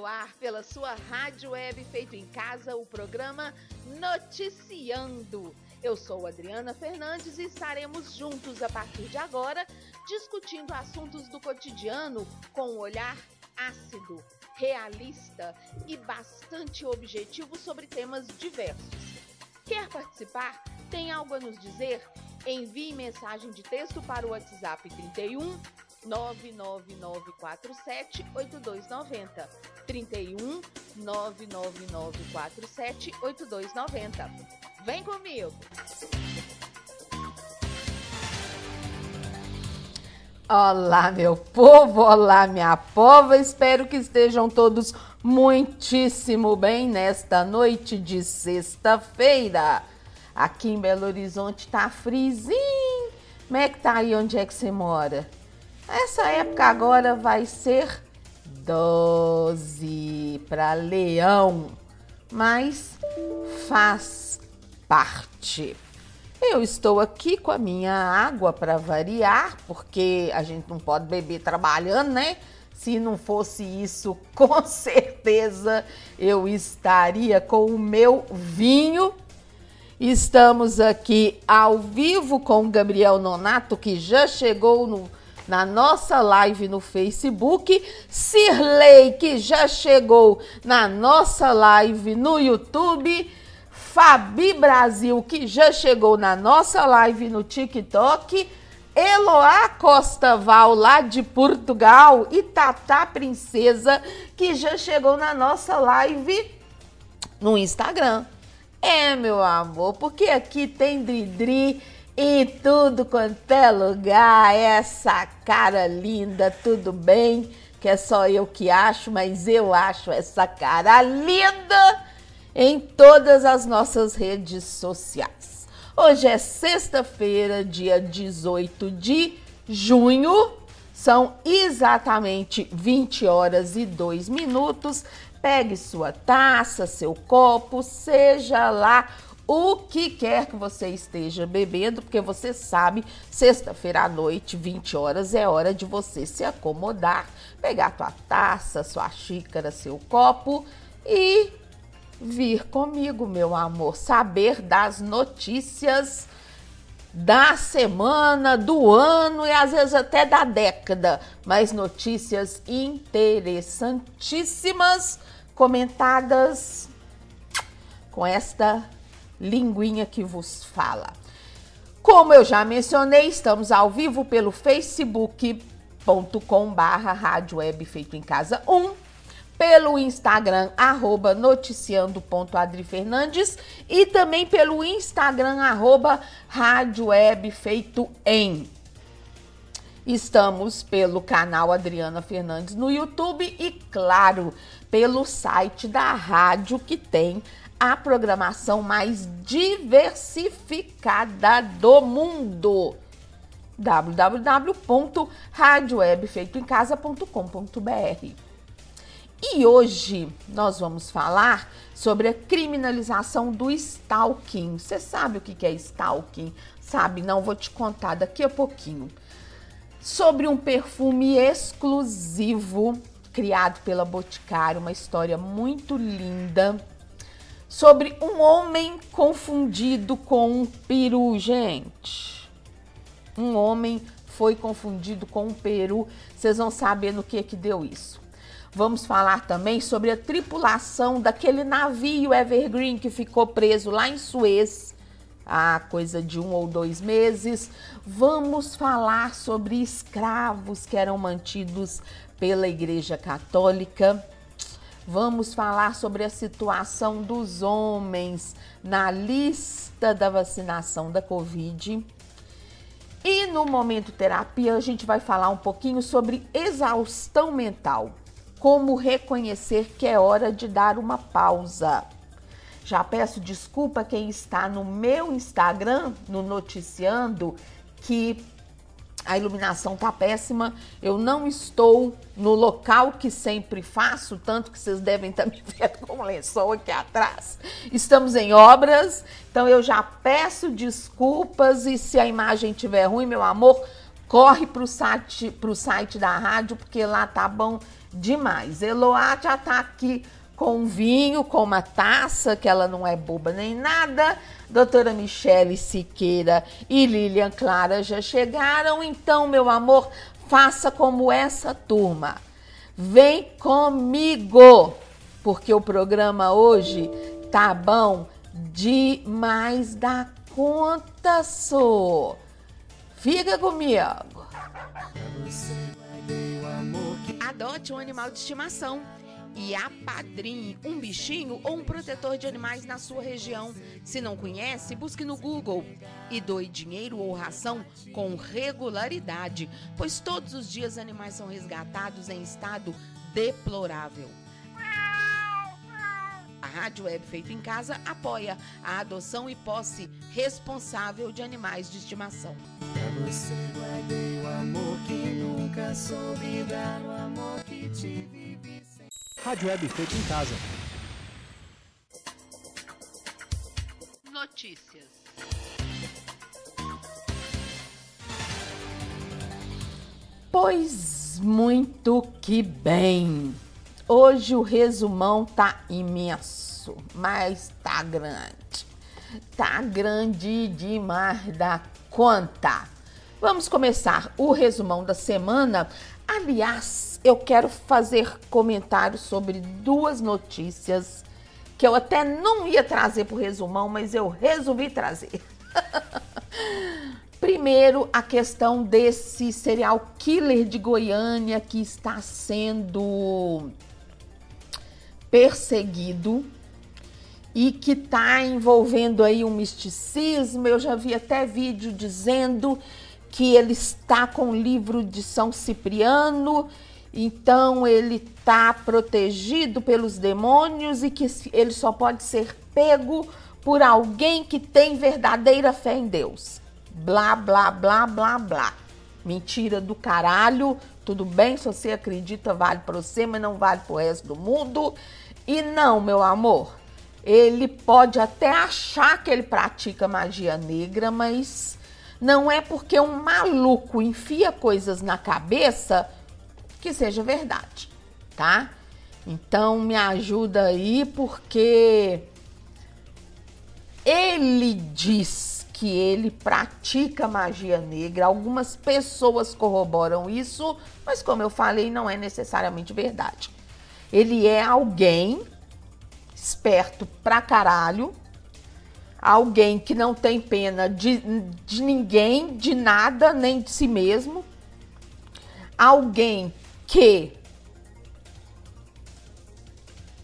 no ar pela sua rádio web feito em casa o programa Noticiando. Eu sou Adriana Fernandes e estaremos juntos a partir de agora discutindo assuntos do cotidiano com um olhar ácido, realista e bastante objetivo sobre temas diversos. Quer participar? Tem algo a nos dizer? Envie mensagem de texto para o WhatsApp 31 99947 8290. 31 99947 8290. Vem comigo! Olá, meu povo, olá, minha pova. Espero que estejam todos muitíssimo bem nesta noite de sexta-feira. Aqui em Belo Horizonte tá frizinho. Como é que tá aí onde é que você mora? Essa época agora vai ser 12 para Leão, mas faz parte. Eu estou aqui com a minha água para variar, porque a gente não pode beber trabalhando, né? Se não fosse isso, com certeza eu estaria com o meu vinho. Estamos aqui ao vivo com o Gabriel Nonato, que já chegou no na nossa live no Facebook. Sirley, que já chegou na nossa live no YouTube. Fabi Brasil, que já chegou na nossa live no TikTok. Eloá Costa Val, lá de Portugal. E Tata Princesa, que já chegou na nossa live no Instagram. É, meu amor, porque aqui tem Dridri e tudo quanto é lugar, essa cara linda, tudo bem? Que é só eu que acho, mas eu acho essa cara linda em todas as nossas redes sociais. Hoje é sexta-feira, dia 18 de junho, são exatamente 20 horas e 2 minutos. Pegue sua taça, seu copo, seja lá o que quer que você esteja bebendo, porque você sabe, sexta-feira à noite, 20 horas, é hora de você se acomodar, pegar tua taça, sua xícara, seu copo e vir comigo, meu amor, saber das notícias da semana, do ano e às vezes até da década, mas notícias interessantíssimas comentadas com esta linguinha que vos fala. Como eu já mencionei, estamos ao vivo pelo facebook.com barra rádio web feito em casa 1, pelo Instagram arroba noticiando.adrifernandes e também pelo Instagram arroba rádio web feito em. Estamos pelo canal Adriana Fernandes no YouTube e, claro, pelo site da rádio que tem a programação mais diversificada do mundo www.radiowebfeitoemcasa.com.br. E hoje nós vamos falar sobre a criminalização do stalking. Você sabe o que é stalking? Sabe? Não vou te contar daqui a pouquinho. Sobre um perfume exclusivo criado pela Boticário, uma história muito linda sobre um homem confundido com um peru, gente. Um homem foi confundido com um peru. Vocês vão saber no que que deu isso. Vamos falar também sobre a tripulação daquele navio Evergreen que ficou preso lá em Suez há coisa de um ou dois meses. Vamos falar sobre escravos que eram mantidos pela Igreja Católica. Vamos falar sobre a situação dos homens na lista da vacinação da Covid. E no momento terapia, a gente vai falar um pouquinho sobre exaustão mental. Como reconhecer que é hora de dar uma pausa. Já peço desculpa quem está no meu Instagram, no Noticiando, que a iluminação tá péssima, eu não estou no local que sempre faço, tanto que vocês devem estar me vendo com lençol aqui atrás. Estamos em obras, então eu já peço desculpas e se a imagem estiver ruim, meu amor, corre para o site, pro site da rádio, porque lá tá bom demais. Eloá já tá aqui com vinho, com uma taça, que ela não é boba nem nada. Doutora Michele Siqueira e Lilian Clara já chegaram, então, meu amor, faça como essa turma. Vem comigo, porque o programa hoje tá bom demais da conta, só. Fica comigo. Adote um animal de estimação e apadrinhe um bichinho ou um protetor de animais na sua região. Se não conhece, busque no Google e doe dinheiro ou ração com regularidade, pois todos os dias animais são resgatados em estado deplorável. A Rádio Web Feito em Casa apoia a adoção e posse responsável de animais de estimação. Você guardei o amor que nunca soube dar o amor que tive. Rádio Web feito em casa. Notícias. Pois muito que bem. Hoje o resumão tá imenso, mas tá grande. Tá grande demais da conta. Vamos começar o resumão da semana. Aliás, eu quero fazer comentários sobre duas notícias que eu até não ia trazer para o resumão, mas eu resolvi trazer. Primeiro, a questão desse serial killer de Goiânia que está sendo perseguido e que está envolvendo aí um misticismo. Eu já vi até vídeo dizendo que ele está com o livro de São Cipriano então ele está protegido pelos demônios e que ele só pode ser pego por alguém que tem verdadeira fé em Deus. Blá, blá, blá, blá, blá. Mentira do caralho. Tudo bem, se você acredita, vale para você, mas não vale para o resto do mundo. E não, meu amor, ele pode até achar que ele pratica magia negra, mas não é porque um maluco enfia coisas na cabeça que seja verdade, tá? Então me ajuda aí porque ele diz que ele pratica magia negra. Algumas pessoas corroboram isso, mas como eu falei, não é necessariamente verdade. Ele é alguém esperto pra caralho, alguém que não tem pena de, de ninguém, de nada, nem de si mesmo, alguém que,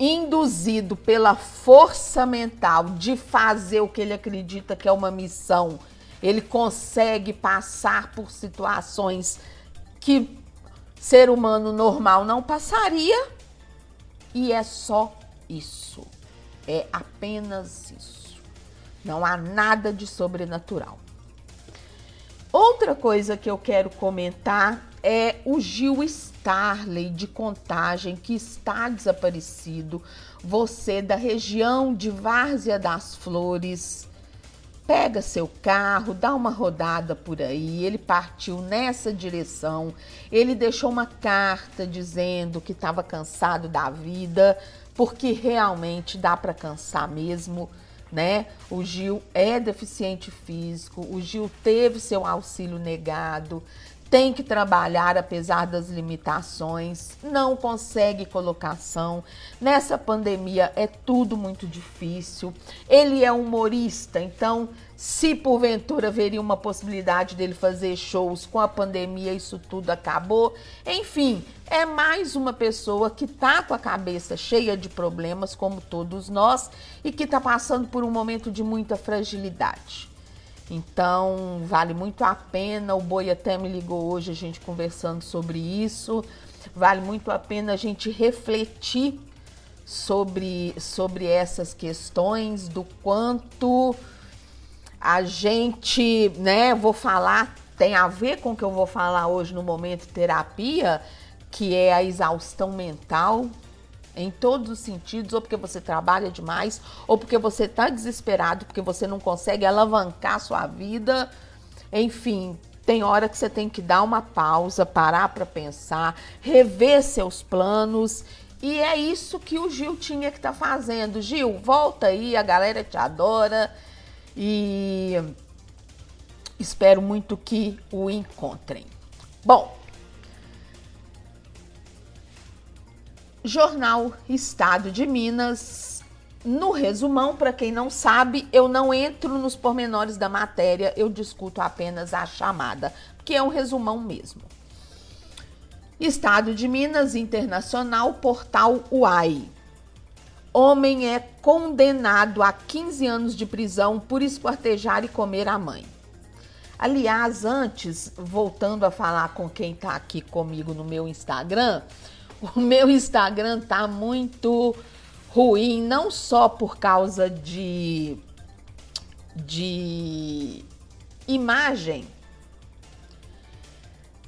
induzido pela força mental de fazer o que ele acredita que é uma missão, ele consegue passar por situações que ser humano normal não passaria. E é só isso. É apenas isso. Não há nada de sobrenatural. Outra coisa que eu quero comentar é o Gil Starley de Contagem, que está desaparecido. Você da região de Várzea das Flores, pega seu carro, dá uma rodada por aí. Ele partiu nessa direção. Ele deixou uma carta dizendo que estava cansado da vida, porque realmente dá para cansar mesmo. Né? O Gil é deficiente físico, o Gil teve seu auxílio negado, tem que trabalhar apesar das limitações, não consegue colocação. Nessa pandemia é tudo muito difícil. Ele é humorista, então se porventura haveria uma possibilidade dele fazer shows com a pandemia, isso tudo acabou. Enfim, é mais uma pessoa que tá com a cabeça cheia de problemas, como todos nós, e que está passando por um momento de muita fragilidade. Então, vale muito a pena. O Boi até me ligou hoje, a gente conversando sobre isso. Vale muito a pena a gente refletir sobre, sobre essas questões, do quanto a gente, né, vou falar, tem a ver com o que eu vou falar hoje no momento terapia, que é a exaustão mental, em todos os sentidos, ou porque você trabalha demais, ou porque você está desesperado, porque você não consegue alavancar sua vida. Enfim, Tem hora que você tem que dar uma pausa, parar para pensar, rever seus planos. E é isso que o Gil tinha que estar tá fazendo. Gil, volta aí, a galera te adora. E espero muito que o encontrem. Bom, Jornal Estado de Minas no resumão, para quem não sabe, eu não entro nos pormenores da matéria, eu discuto apenas a chamada, porque é um resumão mesmo. Estado de Minas Internacional, portal UAI. Homem é condenado a 15 anos de prisão por esquartejar e comer a mãe. Aliás, antes, voltando a falar com quem está aqui comigo no meu Instagram, o meu Instagram tá muito ruim, não só por causa de, de imagem,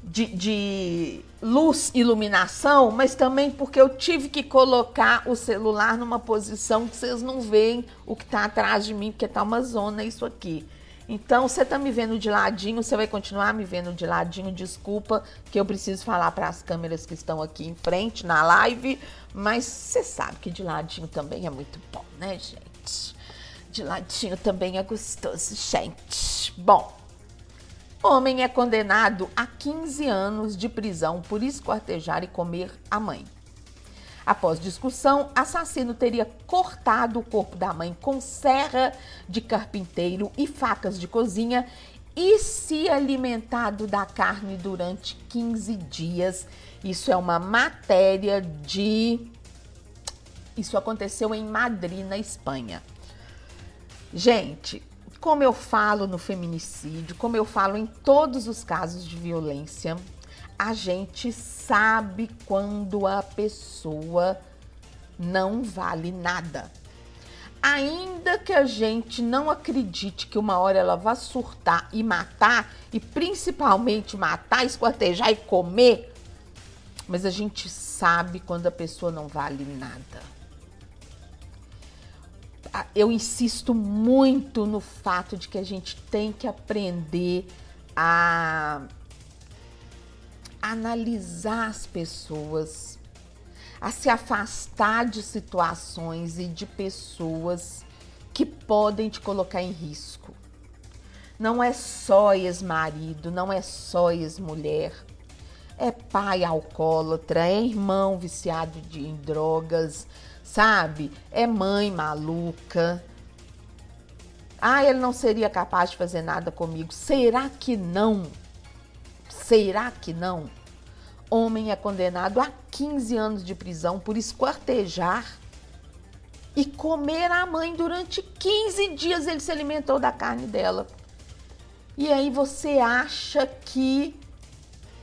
de, de luz, iluminação, mas também porque eu tive que colocar o celular numa posição que vocês não veem o que está atrás de mim, porque tá uma zona isso aqui. Então, você tá me vendo de ladinho, você vai continuar me vendo de ladinho, desculpa, que eu preciso falar para as câmeras que estão aqui em frente na live, mas você sabe que de ladinho também é muito bom, né, gente? De ladinho também é gostoso, gente. Bom, homem é condenado a 15 anos de prisão por esquartejar e comer a mãe. Após discussão, assassino teria cortado o corpo da mãe com serra de carpinteiro e facas de cozinha e se alimentado da carne durante 15 dias. Isso é uma matéria de. Isso aconteceu em Madrid, na Espanha. Gente, como eu falo no feminicídio, como eu falo em todos os casos de violência, a gente sabe quando a pessoa não vale nada. Ainda que a gente não acredite que uma hora ela vá surtar e matar, e principalmente matar, esquartejar e comer, mas a gente sabe quando a pessoa não vale nada. Eu insisto muito no fato de que a gente tem que aprender a analisar as pessoas, a se afastar de situações e de pessoas que podem te colocar em risco. Não é só ex-marido, não é só ex-mulher. É pai alcoólatra, é irmão viciado de, em drogas, sabe? É mãe maluca. Ah, ele não seria capaz de fazer nada comigo. Será que não? Será que não? Homem é condenado a 15 anos de prisão por esquartejar e comer a mãe durante 15 dias. Ele se alimentou da carne dela. E aí você acha que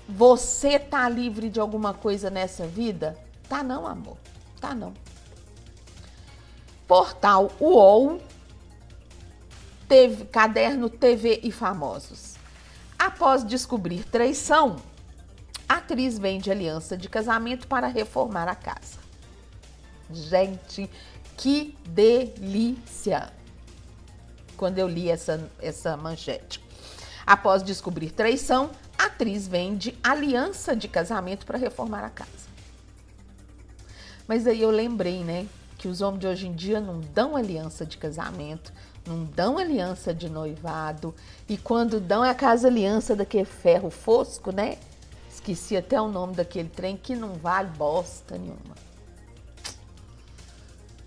você tá livre de alguma coisa nessa vida? Tá não, amor. Tá não. Portal UOL, teve caderno TV e famosos. Após descobrir traição, a atriz vende aliança de casamento para reformar a casa. Gente, que delícia! Quando eu li essa, essa manchete. Após descobrir traição, a atriz vende aliança de casamento para reformar a casa. Mas aí eu lembrei, né, que os homens de hoje em dia não dão aliança de casamento, não dão aliança de noivado. E quando dão é a casa aliança daquele ferro fosco, né? Esqueci até o nome daquele trem que não vale bosta nenhuma.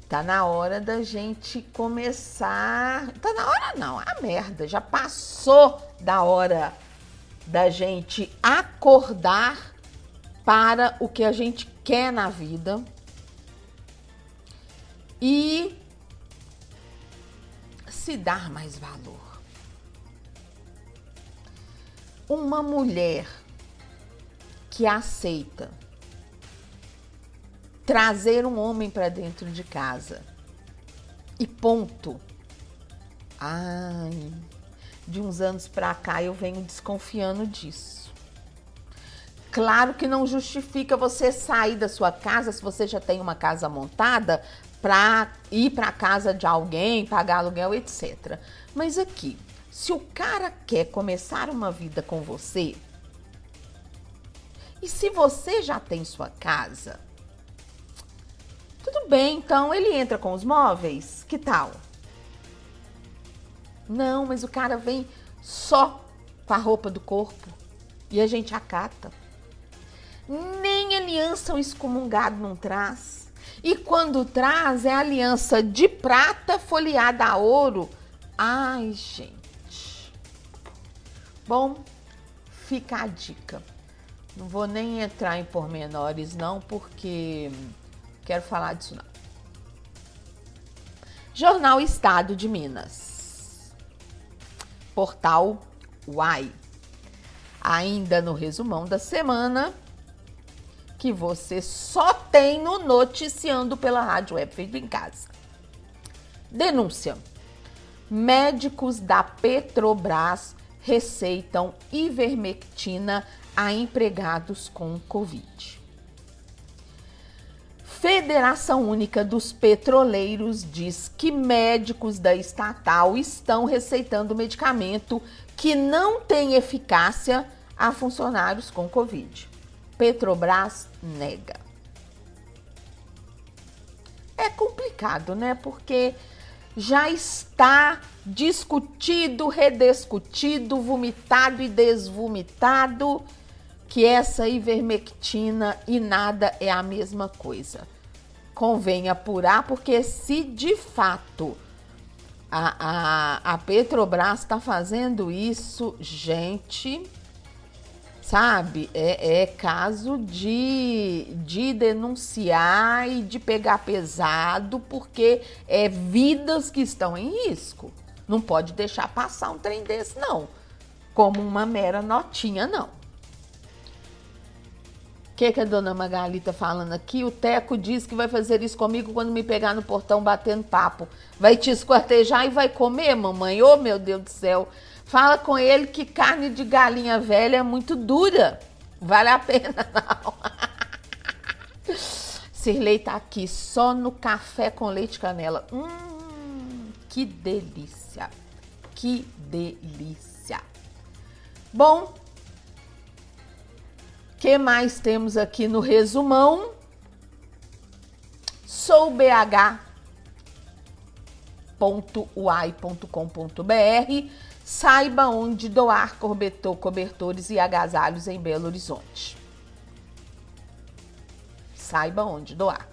Tá na hora da gente começar. Tá na hora não, a merda. Já passou da hora da gente acordar para o que a gente quer na vida. E se dar mais valor. Uma mulher que aceita trazer um homem para dentro de casa e ponto. Ai, de uns anos para cá eu venho desconfiando disso. Claro que não justifica você sair da sua casa se você já tem uma casa montada para ir para casa de alguém, pagar aluguel, etc. Mas aqui, Se o cara quer começar uma vida com você, e se você já tem sua casa, tudo bem, então ele entra com os móveis, que tal? Não, mas o cara vem só com a roupa do corpo e a gente acata. Nem aliança um excomungado não traz. E quando traz é aliança de prata folheada a ouro. Ai, gente. Bom, fica a dica. Não vou nem entrar em pormenores, não, porque quero falar disso não. Jornal Estado de Minas. Portal Uai. Ainda no resumão da semana, que você só tem no Noticiando pela Rádio Web Feito em Casa. Denúncia. Médicos da Petrobras receitam ivermectina a empregados com Covid. Federação Única dos Petroleiros diz que médicos da estatal estão receitando medicamento que não tem eficácia a funcionários com Covid. Petrobras nega. É complicado, né? Porque já está discutido, rediscutido, vomitado e desvomitado que essa ivermectina e nada é a mesma coisa. Convém apurar, porque se de fato a, a, a Petrobras está fazendo isso, gente, sabe? É, é caso de, de denunciar e de pegar pesado, porque é vidas que estão em risco. Não pode deixar passar um trem desse, não. Como uma mera notinha, não. O que, que a dona Magali tá falando aqui? O Teco diz que vai fazer isso comigo quando me pegar no portão batendo papo. Vai te esquartejar e vai comer, mamãe? Ô, oh, meu Deus do céu. Fala com ele que carne de galinha velha é muito dura. Vale a pena, não. Sirley tá aqui só no café com leite canela. Hum, que delícia. Que delícia. Bom, que mais temos aqui no resumão? Sou bh.uai.com.br saiba onde doar cobertor, cobertores e agasalhos em Belo Horizonte. Saiba onde doar.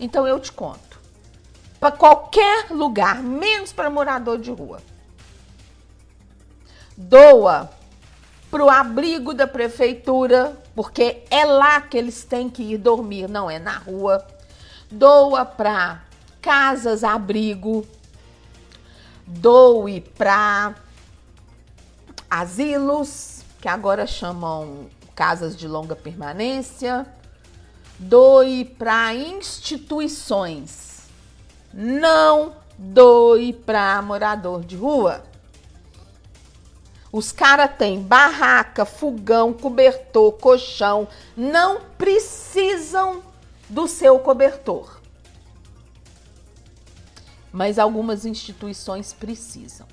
Então eu te conto. Para qualquer lugar, menos para morador de rua. Doa para o abrigo da prefeitura, porque é lá que eles têm que ir dormir, não é na rua. Doa para casas abrigo. Doe para asilos, que agora chamam casas de longa permanência, doe para instituições, não doe para morador de rua. Os caras têm barraca, fogão, cobertor, colchão, não precisam do seu cobertor. Mas algumas instituições precisam.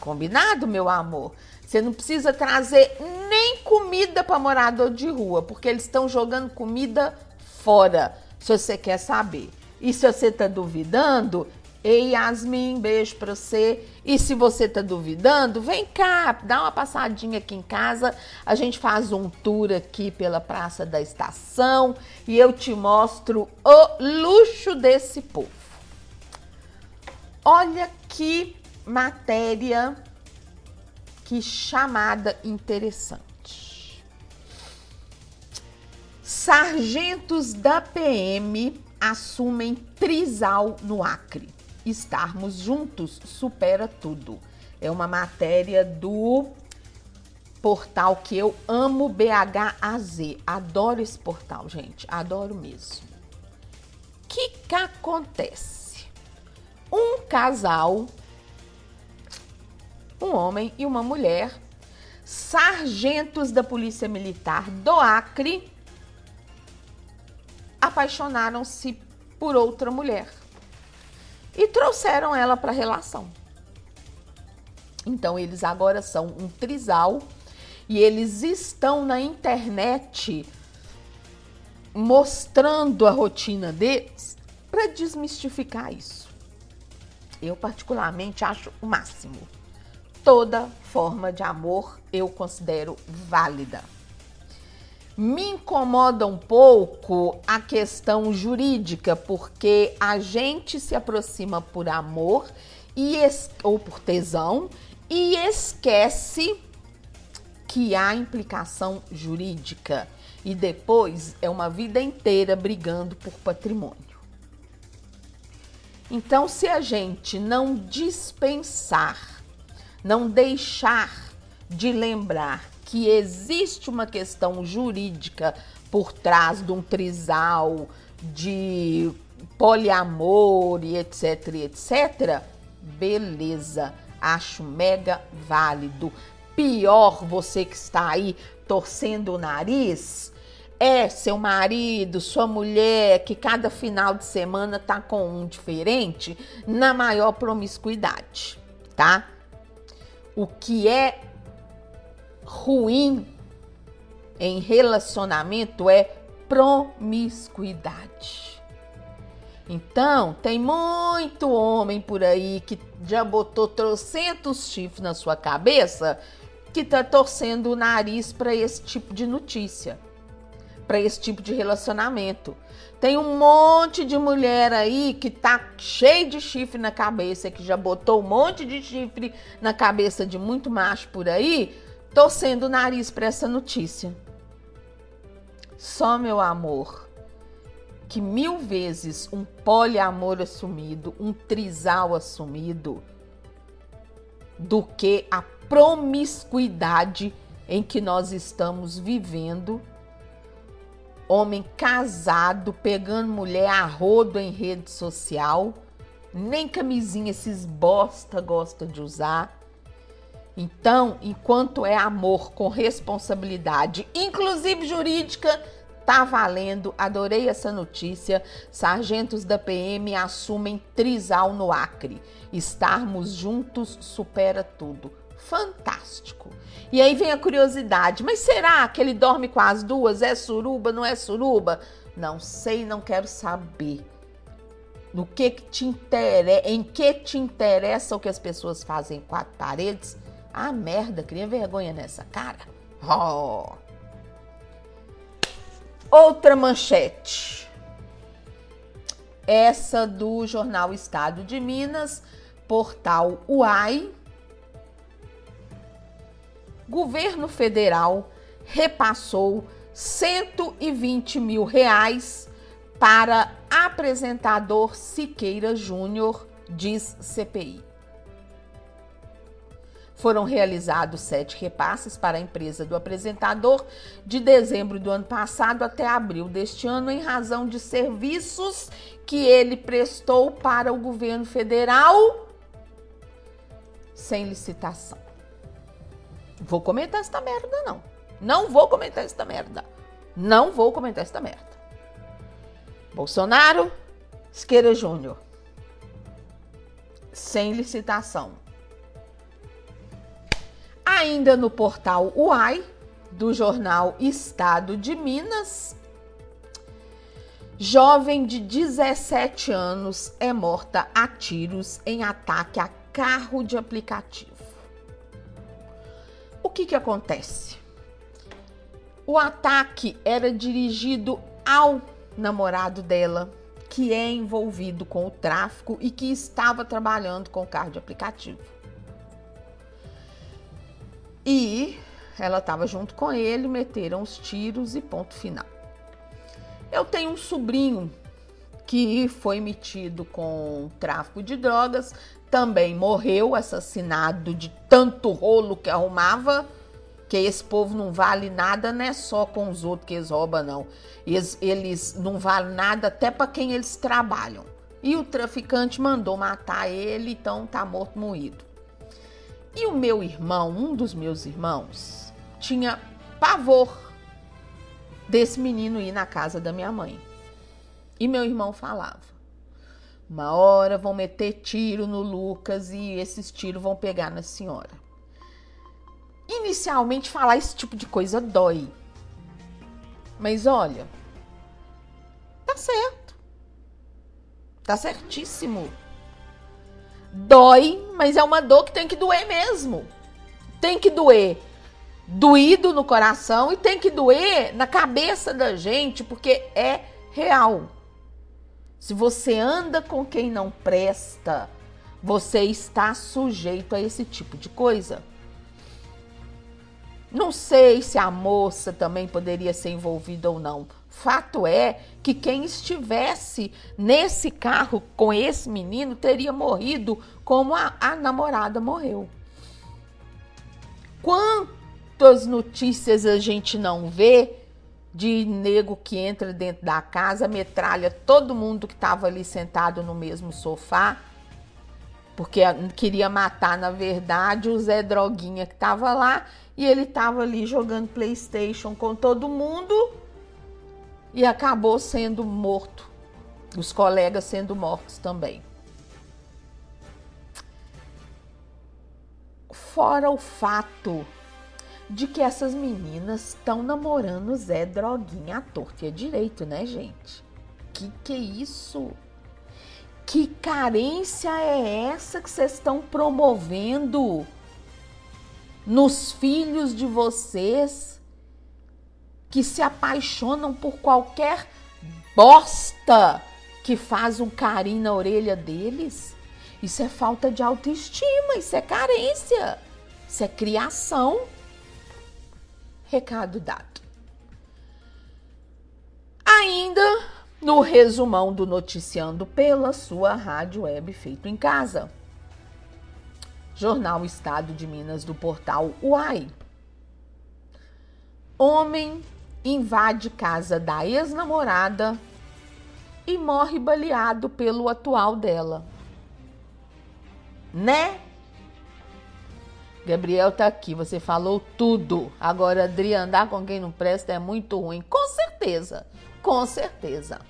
Combinado, meu amor? Você não precisa trazer nem comida para morador de rua, porque eles estão jogando comida fora, se você quer saber. E se você está duvidando, ei Yasmin, beijo para você. E se você está duvidando, vem cá, dá uma passadinha aqui em casa. A gente faz um tour aqui pela Praça da Estação e eu te mostro o luxo desse povo. Olha que matéria que chamada interessante. Sargentos da PM assumem trisal no Acre. Estarmos juntos supera tudo. É uma matéria do portal que eu amo BHAZ. Adoro esse portal, gente. Adoro mesmo. O que, que acontece? Um casal um homem e uma mulher, sargentos da Polícia Militar do Acre, apaixonaram-se por outra mulher e trouxeram ela para a relação. Então eles agora são um trisal e eles estão na internet mostrando a rotina deles para desmistificar isso. Eu particularmente acho o máximo. Toda forma de amor eu considero válida. Me incomoda um pouco a questão jurídica, porque a gente se aproxima por amor e ou por tesão e esquece que há implicação jurídica e depois é uma vida inteira brigando por patrimônio. Então, se a gente não dispensar, não deixar de lembrar que existe uma questão jurídica por trás de um trisal, de poliamor e etc, etc, beleza, acho mega válido. Pior você que está aí torcendo o nariz é seu marido, sua mulher, que cada final de semana tá com um diferente, na maior promiscuidade, tá? O que é ruim em relacionamento é promiscuidade. Então, tem muito homem por aí que já botou trocentos chifres na sua cabeça que tá torcendo o nariz para esse tipo de notícia, para esse tipo de relacionamento. Tem um monte de mulher aí que tá cheio de chifre na cabeça, que já botou um monte de chifre na cabeça de muito macho por aí, torcendo o nariz para essa notícia. Só meu amor que mil vezes um poliamor assumido, um trisal assumido, do que a promiscuidade em que nós estamos vivendo. Homem casado, pegando mulher a rodo em rede social, nem camisinha esses bosta gosta de usar. Então, enquanto é amor com responsabilidade, inclusive jurídica, Tá valendo, adorei essa notícia. Sargentos da PM assumem trisal no Acre. Estarmos juntos supera tudo. Fantástico. E aí vem a curiosidade: mas será que ele dorme com as duas? É suruba, não é suruba? Não sei, não quero saber. No que, que te interessa, em que te interessa o que as pessoas fazem em quatro paredes? Ah, merda, cria vergonha nessa cara. Oh. Outra manchete. Essa do jornal Estado de Minas, portal UAI. Governo federal repassou 120 mil reais para apresentador Siqueira Júnior, diz CPI. Foram realizados sete repasses para a empresa do apresentador de dezembro do ano passado até abril deste ano, em razão de serviços que ele prestou para o governo federal sem licitação. Vou comentar esta merda, não. Não vou comentar esta merda. Não vou comentar esta merda. Bolsonaro, Esqueira Júnior. Sem licitação Ainda no portal UAI, do jornal Estado de Minas, jovem de 17 anos é morta a tiros em ataque a carro de aplicativo. O que, que acontece? O ataque era dirigido ao namorado dela, que é envolvido com o tráfico e que estava trabalhando com carro de aplicativo. E ela estava junto com ele, meteram os tiros e ponto final. Eu tenho um sobrinho que foi metido com tráfico de drogas, também morreu assassinado de tanto rolo que arrumava, que esse povo não vale nada, não é só com os outros que eles roubam, não. Eles, eles não valem nada até para quem eles trabalham. E o traficante mandou matar ele, então tá morto moído. E o meu irmão, um dos meus irmãos, tinha pavor desse menino ir na casa da minha mãe. E meu irmão falava: Uma hora vão meter tiro no Lucas e esses tiros vão pegar na senhora. Inicialmente, falar esse tipo de coisa dói. Mas olha, tá certo. Tá certíssimo. Dói, mas é uma dor que tem que doer mesmo. Tem que doer doído no coração e tem que doer na cabeça da gente, porque é real. Se você anda com quem não presta, você está sujeito a esse tipo de coisa. Não sei se a moça também poderia ser envolvida ou não. Fato é que quem estivesse nesse carro com esse menino teria morrido como a, a namorada morreu. Quantas notícias a gente não vê de nego que entra dentro da casa, metralha todo mundo que estava ali sentado no mesmo sofá, porque queria matar, na verdade, o Zé Droguinha que estava lá e ele estava ali jogando PlayStation com todo mundo e acabou sendo morto. Os colegas sendo mortos também. Fora o fato de que essas meninas estão namorando Zé Droguinha à torta e à direito, né, gente? Que que é isso? Que carência é essa que vocês estão promovendo nos filhos de vocês que se apaixonam por qualquer bosta que faz um carinho na orelha deles? Isso é falta de autoestima, isso é carência, isso é criação. Recado dado. Ainda no resumão do Noticiando pela sua rádio web feito em casa. Jornal Estado de Minas do portal UAI. Homem invade casa da ex-namorada e morre baleado pelo atual dela. Né? Gabriel tá aqui, você falou tudo. Agora, Adri, andar com quem não presta é muito ruim. Com certeza, com certeza.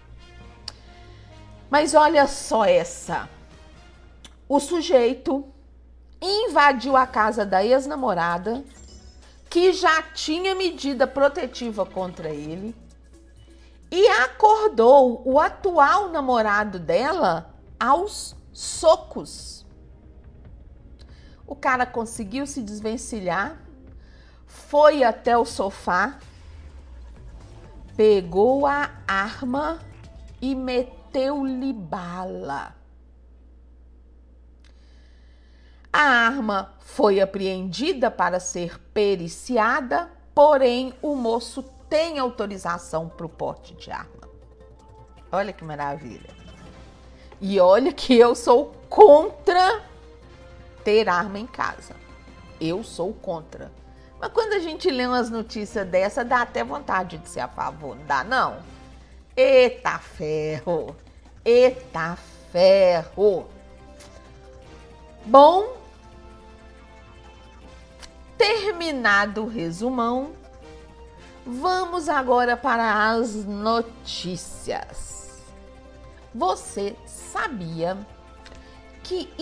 Mas olha só essa. O sujeito invadiu a casa da ex-namorada, que já tinha medida protetiva contra ele, e acordou o atual namorado dela aos socos. O cara conseguiu se desvencilhar, foi até o sofá, pegou a arma e meteu-lhe bala. A arma foi apreendida para ser periciada, porém o moço tem autorização para o porte de arma. Olha que maravilha. E olha que eu sou contra ter arma em casa. Eu sou contra. Mas quando a gente lê umas notícias dessa, dá até vontade de ser a favor, não dá não? Eita ferro! Eita ferro! Bom, terminado o resumão, vamos agora para as notícias. Você sabia que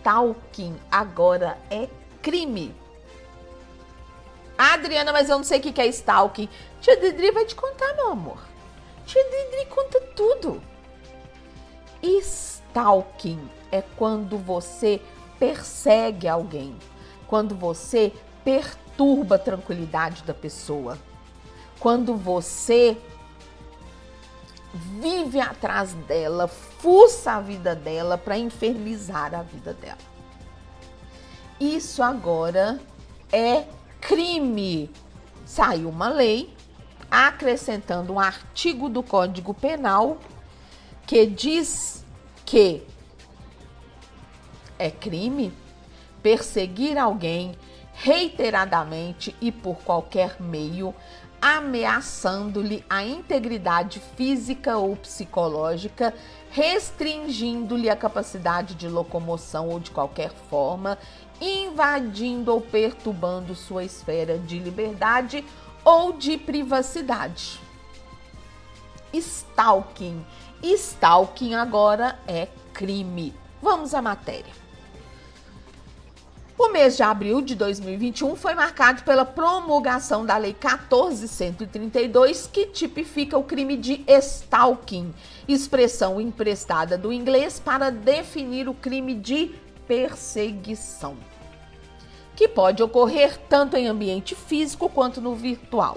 stalking agora é crime? Adriana, mas eu não sei o que é stalking. Tia Didri vai te contar, meu amor. Tia Didri conta tudo. Stalking é quando você persegue alguém, quando você perturba a tranquilidade da pessoa, quando você vive atrás dela, fuça a vida dela para infernizar a vida dela. Isso agora é crime. Saiu uma lei acrescentando um artigo do Código Penal que diz que é crime perseguir alguém reiteradamente e por qualquer meio, ameaçando-lhe a integridade física ou psicológica, restringindo-lhe a capacidade de locomoção ou de qualquer forma, invadindo ou perturbando sua esfera de liberdade ou de privacidade. Stalking. Stalking agora é crime. Vamos à matéria. O mês de abril de 2021 foi marcado pela promulgação da Lei 14.132, que tipifica o crime de stalking, expressão emprestada do inglês para definir o crime de perseguição, que pode ocorrer tanto em ambiente físico quanto no virtual.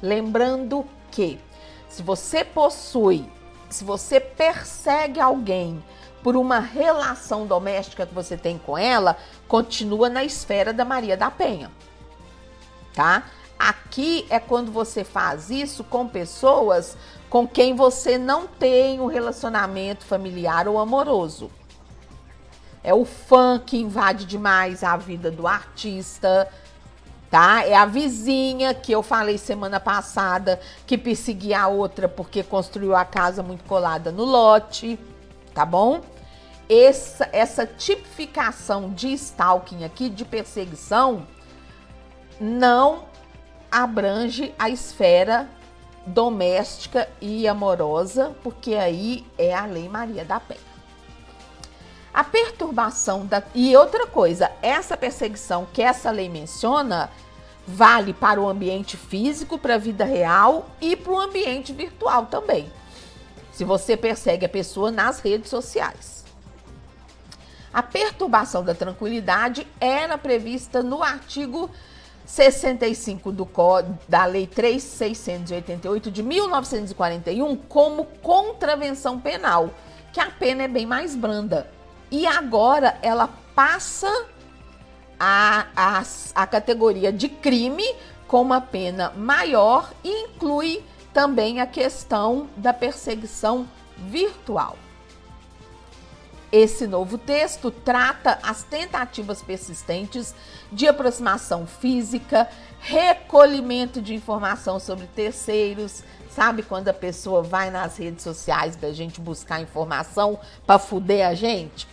Lembrando que, se você possui, se você persegue alguém por uma relação doméstica que você tem com ela, continua na esfera da Maria da Penha. Tá? Aqui é quando você faz isso com pessoas com quem você não tem um relacionamento familiar ou amoroso. É o fã que invade demais a vida do artista, tá? É a vizinha que eu falei semana passada que perseguia a outra porque construiu a casa muito colada no lote, tá bom? Essa, essa tipificação de stalking aqui, de perseguição, não abrange a esfera doméstica e amorosa, porque aí é a Lei Maria da Penha. A perturbação da. E outra coisa, essa perseguição que essa lei menciona vale para o ambiente físico, para a vida real e para o ambiente virtual também. Se você persegue a pessoa nas redes sociais. A perturbação da tranquilidade era prevista no artigo 65 do da Lei 3688 de 1941 como contravenção penal, que a pena é bem mais branda. E agora ela passa a, a, a categoria de crime com uma pena maior e inclui também a questão da perseguição virtual. Esse novo texto trata as tentativas persistentes de aproximação física, recolhimento de informação sobre terceiros. Sabe quando a pessoa vai nas redes sociais da gente buscar informação para fuder a gente?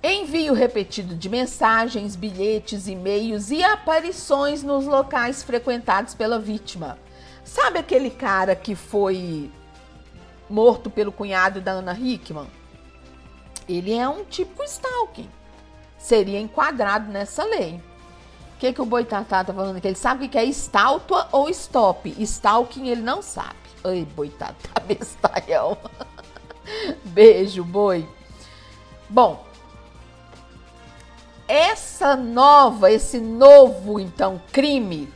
Envio repetido de mensagens, bilhetes, e-mails e aparições nos locais frequentados pela vítima. Sabe aquele cara que foi morto pelo cunhado da Ana Hickman, ele é um típico stalking. Seria enquadrado nessa lei. O que, que o Boitatá tá falando aqui? Ele sabe o que é estátua ou stop. Stalking ele não sabe. Ai, Boitatá, bestalhão. Beijo, boi. Bom, essa nova, esse novo, então, crime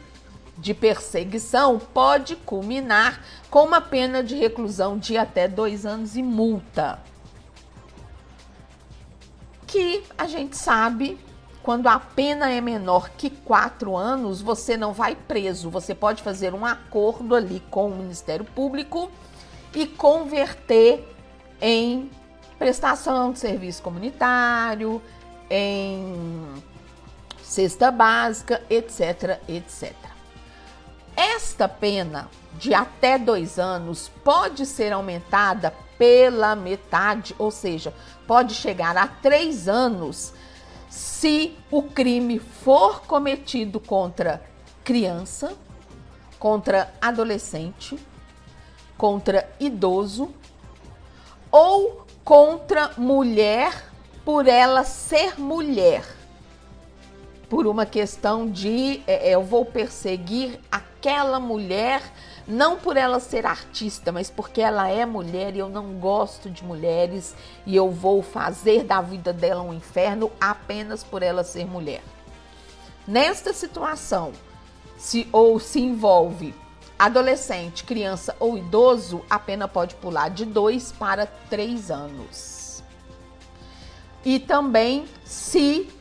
de perseguição pode culminar com uma pena de reclusão de até dois anos e multa. Que a gente sabe, quando a pena é menor que quatro anos, você não vai preso. Você pode fazer um acordo ali com o Ministério Público e converter em prestação de serviço comunitário, em cesta básica, etc, etc. Esta pena de até dois anos pode ser aumentada pela metade, ou seja, pode chegar a três anos se o crime for cometido contra criança, contra adolescente, contra idoso ou contra mulher por ela ser mulher. Por uma questão de é, é eu vou perseguir aquela mulher não por ela ser artista, mas porque ela é mulher e eu não gosto de mulheres e eu vou fazer da vida dela um inferno apenas por ela ser mulher. Nesta situação, se ou se envolve adolescente, criança ou idoso, a pena pode pular de dois para três anos. E também se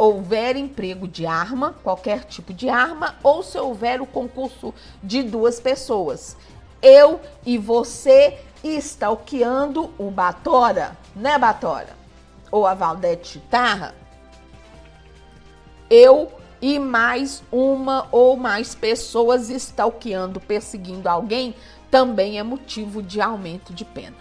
houver emprego de arma, qualquer tipo de arma, ou se houver o concurso de duas pessoas. Eu e você stalkeando o Batora, né, Batora? Ou a Valdete Chitarra. Eu e mais uma ou mais pessoas stalkeando, perseguindo alguém, também é motivo de aumento de pena.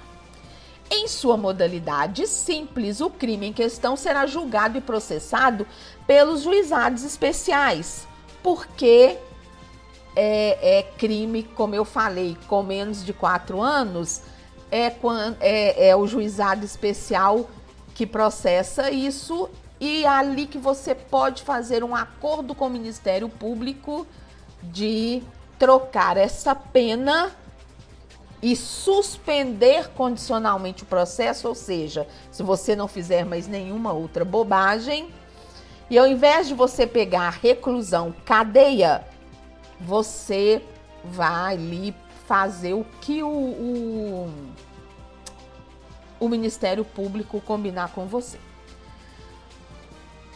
Em sua modalidade simples, o crime em questão será julgado e processado pelos juizados especiais, porque é, é crime, como eu falei, com menos de quatro anos, é, é, é o juizado especial que processa isso e é ali que você pode fazer um acordo com o Ministério Público de trocar essa pena e suspender condicionalmente o processo, ou seja, se você não fizer mais nenhuma outra bobagem, e ao invés de você pegar reclusão, cadeia, você vai ali fazer o que o, o, o Ministério Público combinar com você.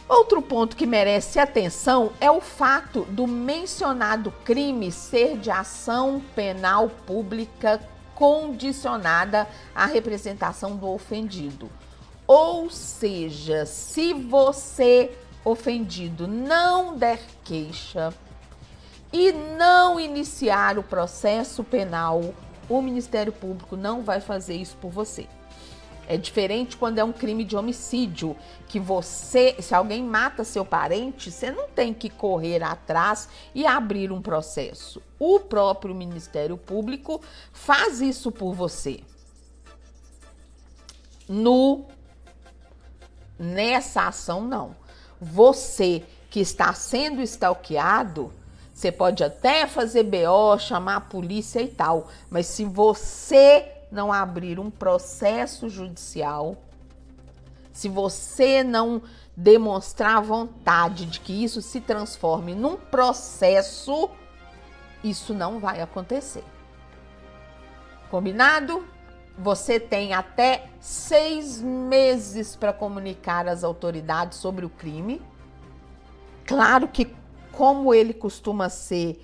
Outro ponto que merece atenção é o fato do mencionado crime ser de ação penal pública condicionada à representação do ofendido. Ou seja, se você ofendido não der queixa e não iniciar o processo penal, o Ministério Público não vai fazer isso por você. É diferente quando é um crime de homicídio, que você, se alguém mata seu parente, você não tem que correr atrás e abrir um processo. O próprio Ministério Público faz isso por você. No nessa ação não. Você que está sendo stalkeado, você pode até fazer BO, chamar a polícia e tal, mas se você não abrir um processo judicial, se você não demonstrar vontade de que isso se transforme num processo, isso não vai acontecer. Combinado? Você tem até seis meses para comunicar às autoridades sobre o crime. Claro que, como ele costuma ser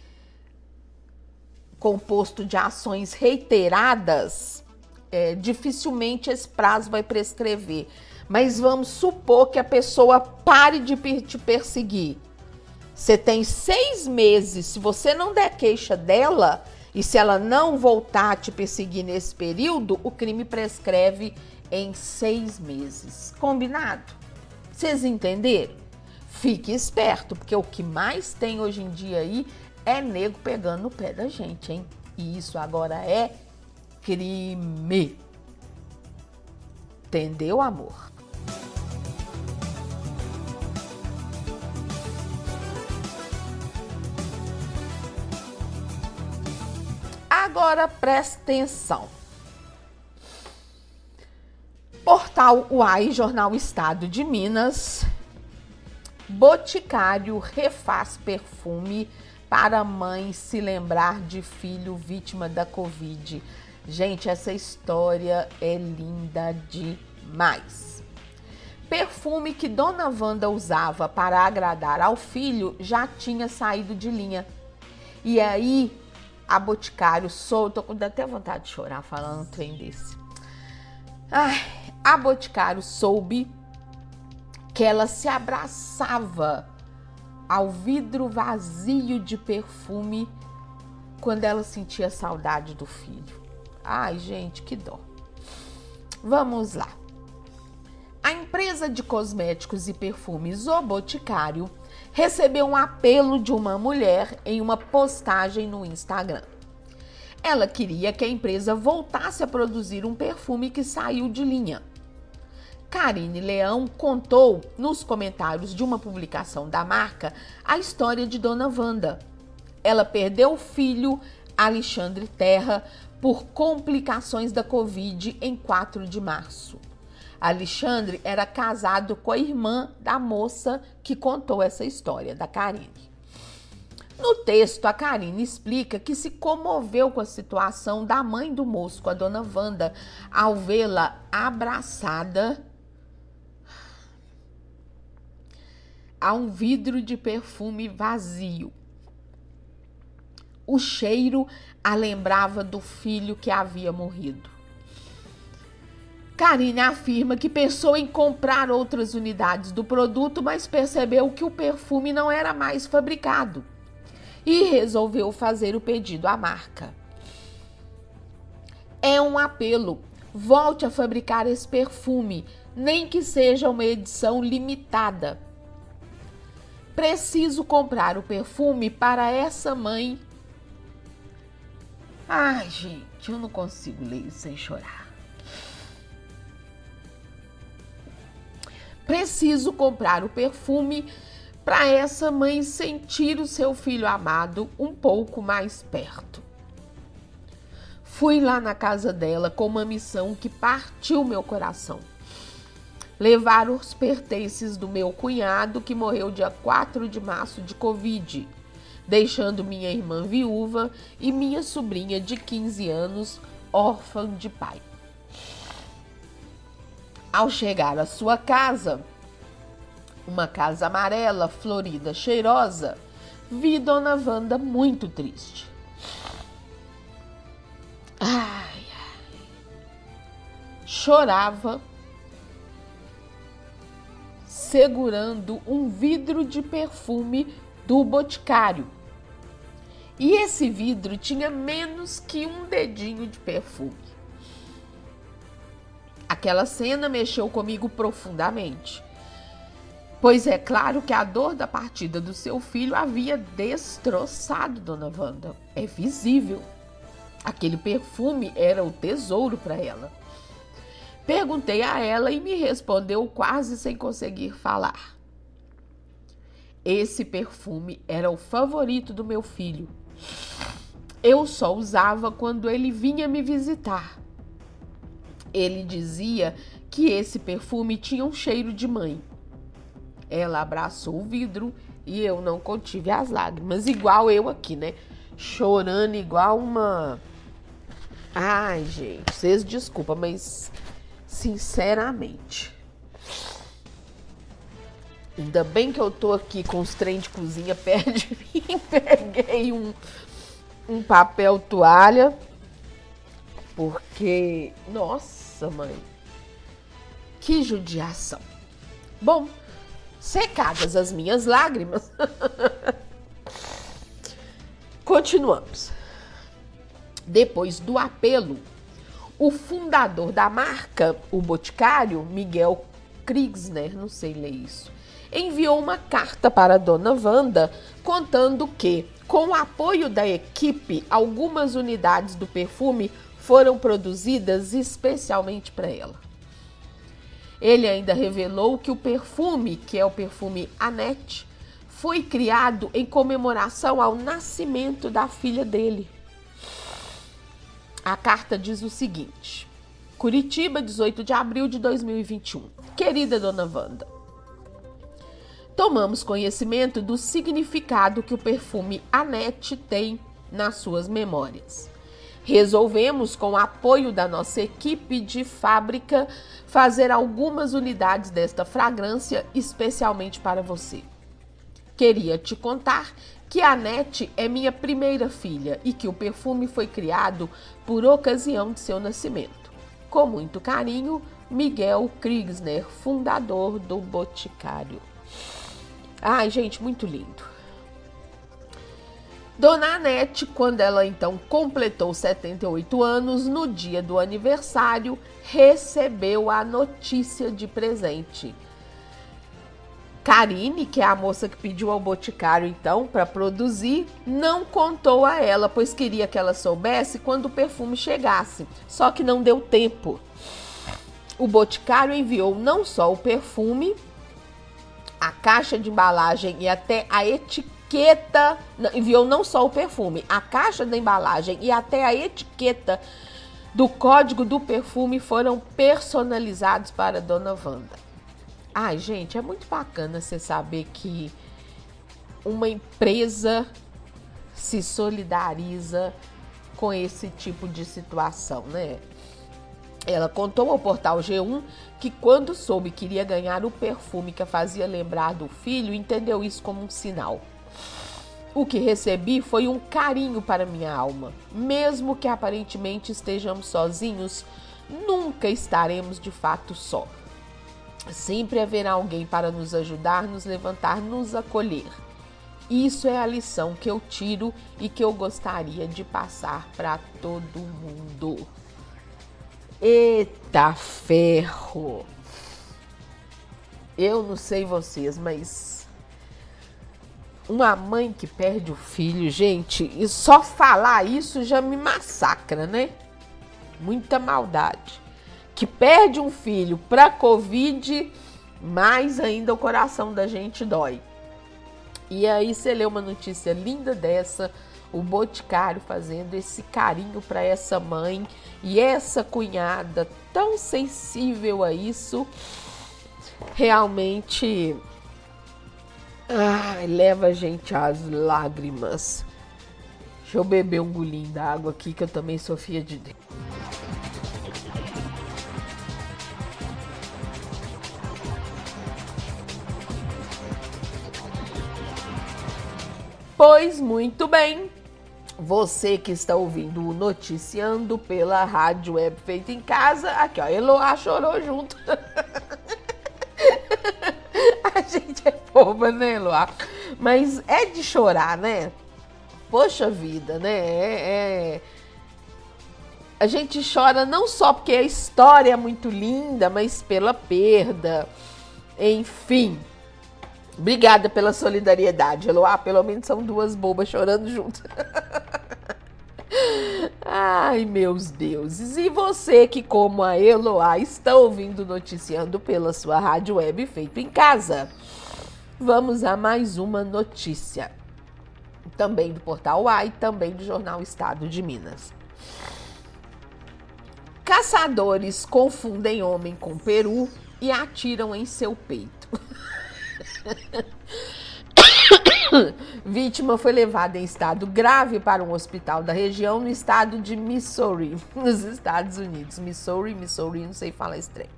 composto de ações reiteradas, é, dificilmente esse prazo vai prescrever. Mas vamos supor que a pessoa pare de te perseguir. Você tem seis meses. Se você não der queixa dela e se ela não voltar a te perseguir nesse período, o crime prescreve em seis meses. Combinado? Vocês entenderam? Fique esperto, porque o que mais tem hoje em dia aí é nego pegando no pé da gente, hein? E isso agora é crime. Entendeu, amor? Agora presta atenção. Portal UAI, Jornal Estado de Minas. Boticário refaz perfume para mãe se lembrar de filho vítima da Covid. Gente, essa história é linda demais. Perfume que Dona Wanda usava para agradar ao filho já tinha saído de linha. E aí, a Boticário soltou, com até vontade de chorar falando um trem desse. Ai, a Boticário soube que ela se abraçava ao vidro vazio de perfume quando ela sentia saudade do filho. Ai, gente, que dó. Vamos lá. A empresa de cosméticos e perfumes O Boticário recebeu um apelo de uma mulher em uma postagem no Instagram. Ela queria que a empresa voltasse a produzir um perfume que saiu de linha. Karine Leão contou nos comentários de uma publicação da marca a história de Dona Wanda. Ela perdeu o filho, Alexandre Terra, por complicações da Covid em 4 de março. Alexandre era casado com a irmã da moça que contou essa história, da Karine. No texto, a Karine explica que se comoveu com a situação da mãe do moço, a dona Wanda, ao vê-la abraçada a um vidro de perfume vazio. O cheiro a lembrava do filho que havia morrido. Karine afirma que pensou em comprar outras unidades do produto, mas percebeu que o perfume não era mais fabricado e resolveu fazer o pedido à marca. É um apelo. Volte a fabricar esse perfume, nem que seja uma edição limitada Preciso comprar o perfume para essa mãe. Ai, gente, eu não consigo ler isso sem chorar. Preciso comprar o perfume para essa mãe sentir o seu filho amado um pouco mais perto. Fui lá na casa dela com uma missão que partiu meu coração Levar os pertences do meu cunhado, que morreu dia 4 de março de Covid, deixando minha irmã viúva e minha sobrinha de 15 anos órfã de pai. Ao chegar à sua casa, uma casa amarela, florida, cheirosa, vi Dona Wanda muito triste. Ai, ai. Chorava, segurando um vidro de perfume do boticário. E esse vidro tinha menos que um dedinho de perfume. Aquela cena mexeu comigo profundamente pois é claro que a dor da partida do seu filho havia destroçado Dona Wanda. É visível. Aquele perfume era o tesouro para ela. Perguntei a ela e me respondeu quase sem conseguir falar. Esse perfume era o favorito do meu filho. Eu só usava quando ele vinha me visitar. Ele dizia que esse perfume tinha um cheiro de mãe. Ela abraçou o vidro e eu não contive as lágrimas, igual eu aqui, né? Chorando igual uma. Ai, gente, vocês desculpa, mas sinceramente. Ainda bem que eu tô aqui com os trem de cozinha perto de mim. Peguei um, um papel toalha. Porque, nossa, mãe, que judiação. Bom, Secadas as minhas lágrimas, continuamos. Depois do apelo, o fundador da marca, o boticário Miguel Kriegsner, não sei ler isso, enviou uma carta para dona Wanda contando que, com o apoio da equipe, algumas unidades do perfume foram produzidas especialmente para ela. Ele ainda revelou que o perfume, que é o perfume Annette, foi criado em comemoração ao nascimento da filha dele. A carta diz o seguinte: Curitiba, 18 de abril de 2021. Querida Dona Wanda, tomamos conhecimento do significado que o perfume Annette tem nas suas memórias. Resolvemos, com o apoio da nossa equipe de fábrica, fazer algumas unidades desta fragrância especialmente para você. Queria te contar que a Nete é minha primeira filha e que o perfume foi criado por ocasião de seu nascimento. Com muito carinho, Miguel Kriegsner, fundador do Boticário. Ai, gente, muito lindo. Dona Anete, quando ela então completou 78 anos, no dia do aniversário, recebeu a notícia de presente. Karine, que é a moça que pediu ao Boticário então para produzir, não contou a ela, pois queria que ela soubesse quando o perfume chegasse. Só que não deu tempo. O Boticário enviou não só o perfume, a caixa de embalagem e até a etiqueta enviou não só o perfume, a caixa da embalagem e até a etiqueta do código do perfume foram personalizados para Dona Wanda. Ai, gente, é muito bacana você saber que uma empresa se solidariza com esse tipo de situação, né? Ela contou ao portal G1 que quando soube que iria ganhar o perfume que a fazia lembrar do filho, entendeu isso como um sinal. O que recebi foi um carinho para minha alma. Mesmo que aparentemente estejamos sozinhos, nunca estaremos de fato só. Sempre haverá alguém para nos ajudar, nos levantar, nos acolher. Isso é a lição que eu tiro e que eu gostaria de passar para todo mundo. Eita ferro! Eu não sei vocês, mas uma mãe que perde o filho, gente, e só falar isso já me massacra, né? Muita maldade. Que perde um filho para Covid, mais ainda o coração da gente dói. E aí você lê uma notícia linda dessa, o Boticário fazendo esse carinho para essa mãe e essa cunhada tão sensível a isso, realmente ai, leva a gente às lágrimas. Deixa eu beber um golinho d'água aqui que eu também sou filha de Deus. Pois muito bem, você que está ouvindo o Noticiando pela Rádio Web Feita em Casa, aqui ó, Eloá chorou junto. A gente é boba, né, Eloá? Mas é de chorar, né? Poxa vida, né? É, é... A gente chora não só porque a história é muito linda, mas pela perda. Enfim, Obrigada pela solidariedade, Eloá. Pelo menos são duas bobas chorando juntas. Ai, meus deuses. E você que, como a Eloá, está ouvindo noticiando pela sua rádio web feito em casa. Vamos a mais uma notícia. Também do Portal AI, também do Jornal Estado de Minas. Caçadores confundem homem com peru e atiram em seu peito. Vítima foi levada em estado grave para um hospital da região no estado de Missouri, nos Estados Unidos. Missouri, Missouri, não sei falar estranho.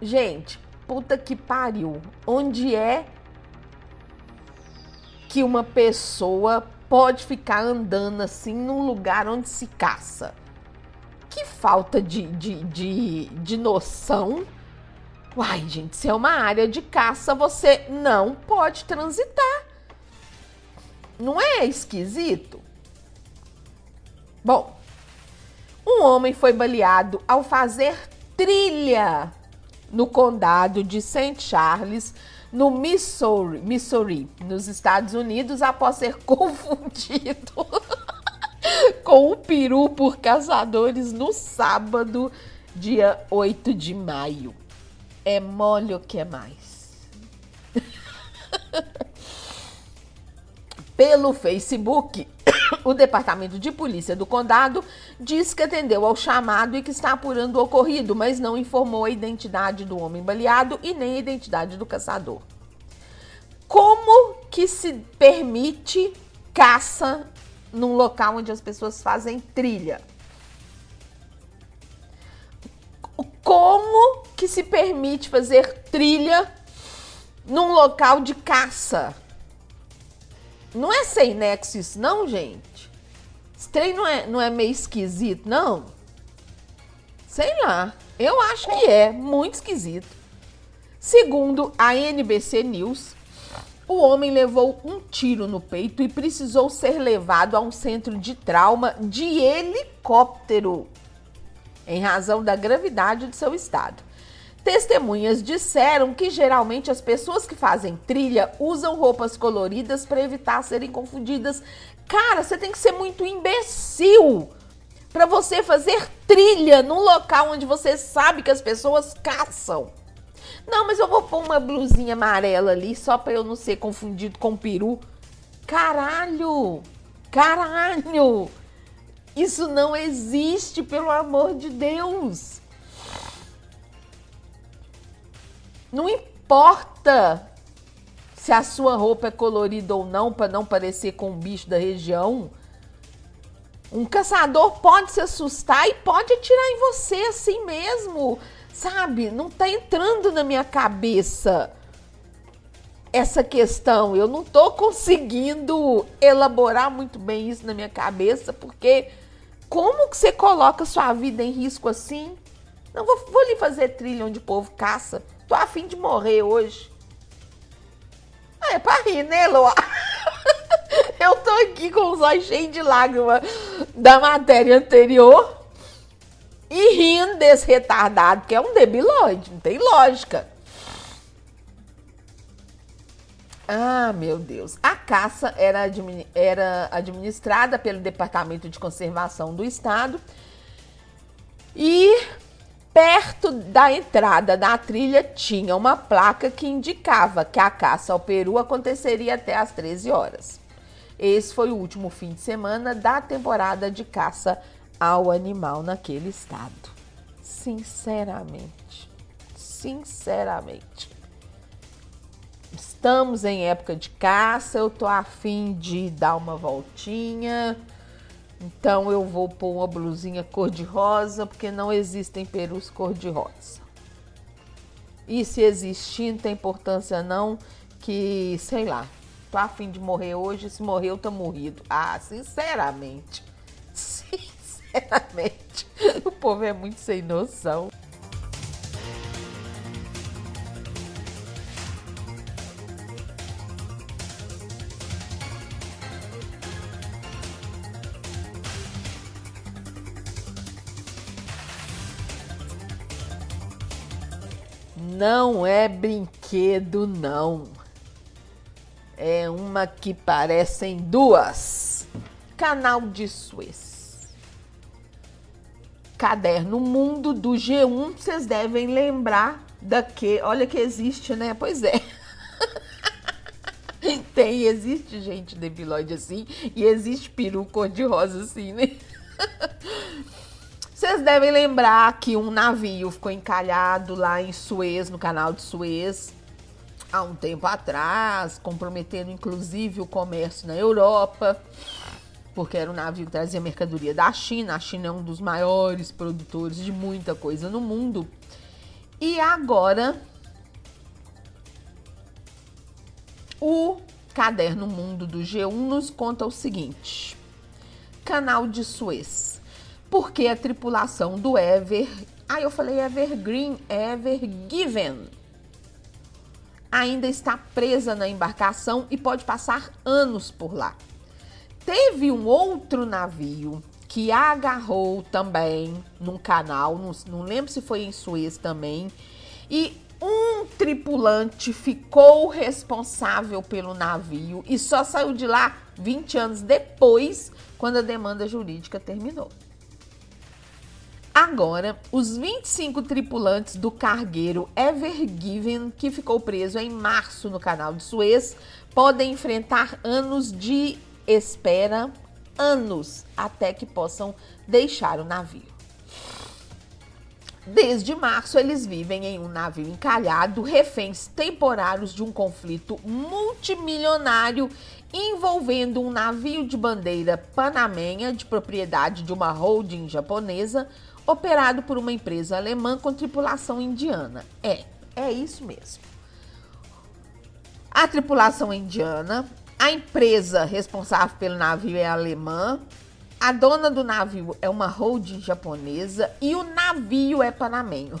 Gente, puta que pariu. Onde é que uma pessoa pode ficar andando assim num lugar onde se caça? Que falta de, de, de, de noção Uai, gente, se é uma área de caça, você não pode transitar. Não é esquisito? Bom, um homem foi baleado ao fazer trilha no condado de St. Charles, no Missouri, Missouri, nos Estados Unidos, após ser confundido com o peru por caçadores no sábado, dia 8 de maio é mole o que mais. Pelo Facebook, o Departamento de Polícia do Condado diz que atendeu ao chamado e que está apurando o ocorrido, mas não informou a identidade do homem baleado e nem a identidade do caçador. Como que se permite caça num local onde as pessoas fazem trilha? Como que se permite fazer trilha num local de caça? Não é sem nexo isso, não, gente? Esse trem não é, não é meio esquisito, não? Sei lá. Eu acho que é muito esquisito. Segundo a NBC News, o homem levou um tiro no peito e precisou ser levado a um centro de trauma de helicóptero em razão da gravidade de seu estado. Testemunhas disseram que geralmente as pessoas que fazem trilha usam roupas coloridas para evitar serem confundidas. Cara, você tem que ser muito imbecil para você fazer trilha num local onde você sabe que as pessoas caçam. Não, mas eu vou pôr uma blusinha amarela ali só para eu não ser confundido com peru. Caralho! Caralho! Isso não existe, pelo amor de Deus. Não importa se a sua roupa é colorida ou não, para não parecer com um bicho da região. Um caçador pode se assustar e pode atirar em você assim mesmo, sabe? Não tá entrando na minha cabeça essa questão. Eu não tô conseguindo elaborar muito bem isso na minha cabeça, porque como que você coloca sua vida em risco assim? Não vou, vou lhe fazer trilha onde o povo caça. Tô afim de morrer hoje. Ah, é pra rir, né, Loa? Eu tô aqui com os olhos cheios de lágrimas da matéria anterior e rindo desse retardado, que é um debilóide, não tem lógica. Ah, meu Deus. A caça era, era administrada pelo Departamento de Conservação do Estado e Perto da entrada da trilha tinha uma placa que indicava que a caça ao peru aconteceria até às 13 horas. Esse foi o último fim de semana da temporada de caça ao animal naquele estado. Sinceramente, sinceramente. Estamos em época de caça, eu tô afim de dar uma voltinha. Então eu vou pôr uma blusinha cor-de-rosa, porque não existem perus cor-de-rosa. E se existir, não tem importância não, que, sei lá, tô afim de morrer hoje, se morrer eu tô morrido. Ah, sinceramente, sinceramente, o povo é muito sem noção. Não é brinquedo, não. É uma que parecem duas. Canal de Suez. Caderno Mundo do G1, vocês devem lembrar daqui. Olha que existe, né? Pois é. Tem, existe gente debilóide assim e existe peru cor-de-rosa assim, né? Vocês devem lembrar que um navio ficou encalhado lá em Suez, no canal de Suez, há um tempo atrás, comprometendo inclusive o comércio na Europa, porque era um navio que trazia mercadoria da China. A China é um dos maiores produtores de muita coisa no mundo. E agora, o Caderno Mundo do G1 nos conta o seguinte: Canal de Suez porque a tripulação do Ever. Ah, eu falei Evergreen, Ever Given. Ainda está presa na embarcação e pode passar anos por lá. Teve um outro navio que agarrou também num canal, não, não lembro se foi em Suez também, e um tripulante ficou responsável pelo navio e só saiu de lá 20 anos depois, quando a demanda jurídica terminou. Agora, os 25 tripulantes do cargueiro Ever Given, que ficou preso em março no canal de Suez, podem enfrentar anos de espera, anos até que possam deixar o navio. Desde março, eles vivem em um navio encalhado, reféns temporários de um conflito multimilionário envolvendo um navio de bandeira panamenha de propriedade de uma holding japonesa operado por uma empresa alemã com tripulação indiana. É, é isso mesmo. A tripulação indiana, a empresa responsável pelo navio é alemã, a dona do navio é uma holding japonesa e o navio é panamenho.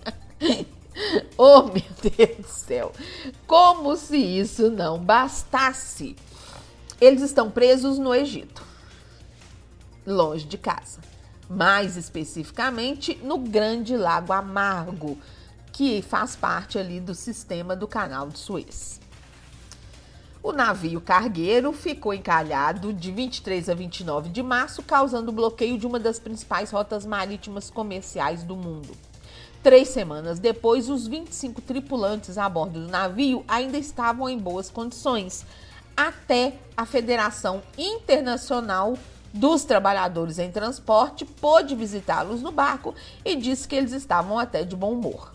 oh, meu Deus do céu! Como se isso não bastasse. Eles estão presos no Egito, longe de casa mais especificamente no Grande Lago Amargo, que faz parte ali do sistema do Canal de Suez. O navio cargueiro ficou encalhado de 23 a 29 de março, causando bloqueio de uma das principais rotas marítimas comerciais do mundo. Três semanas depois, os 25 tripulantes a bordo do navio ainda estavam em boas condições, até a Federação Internacional dos trabalhadores em transporte pôde visitá-los no barco e disse que eles estavam até de bom humor.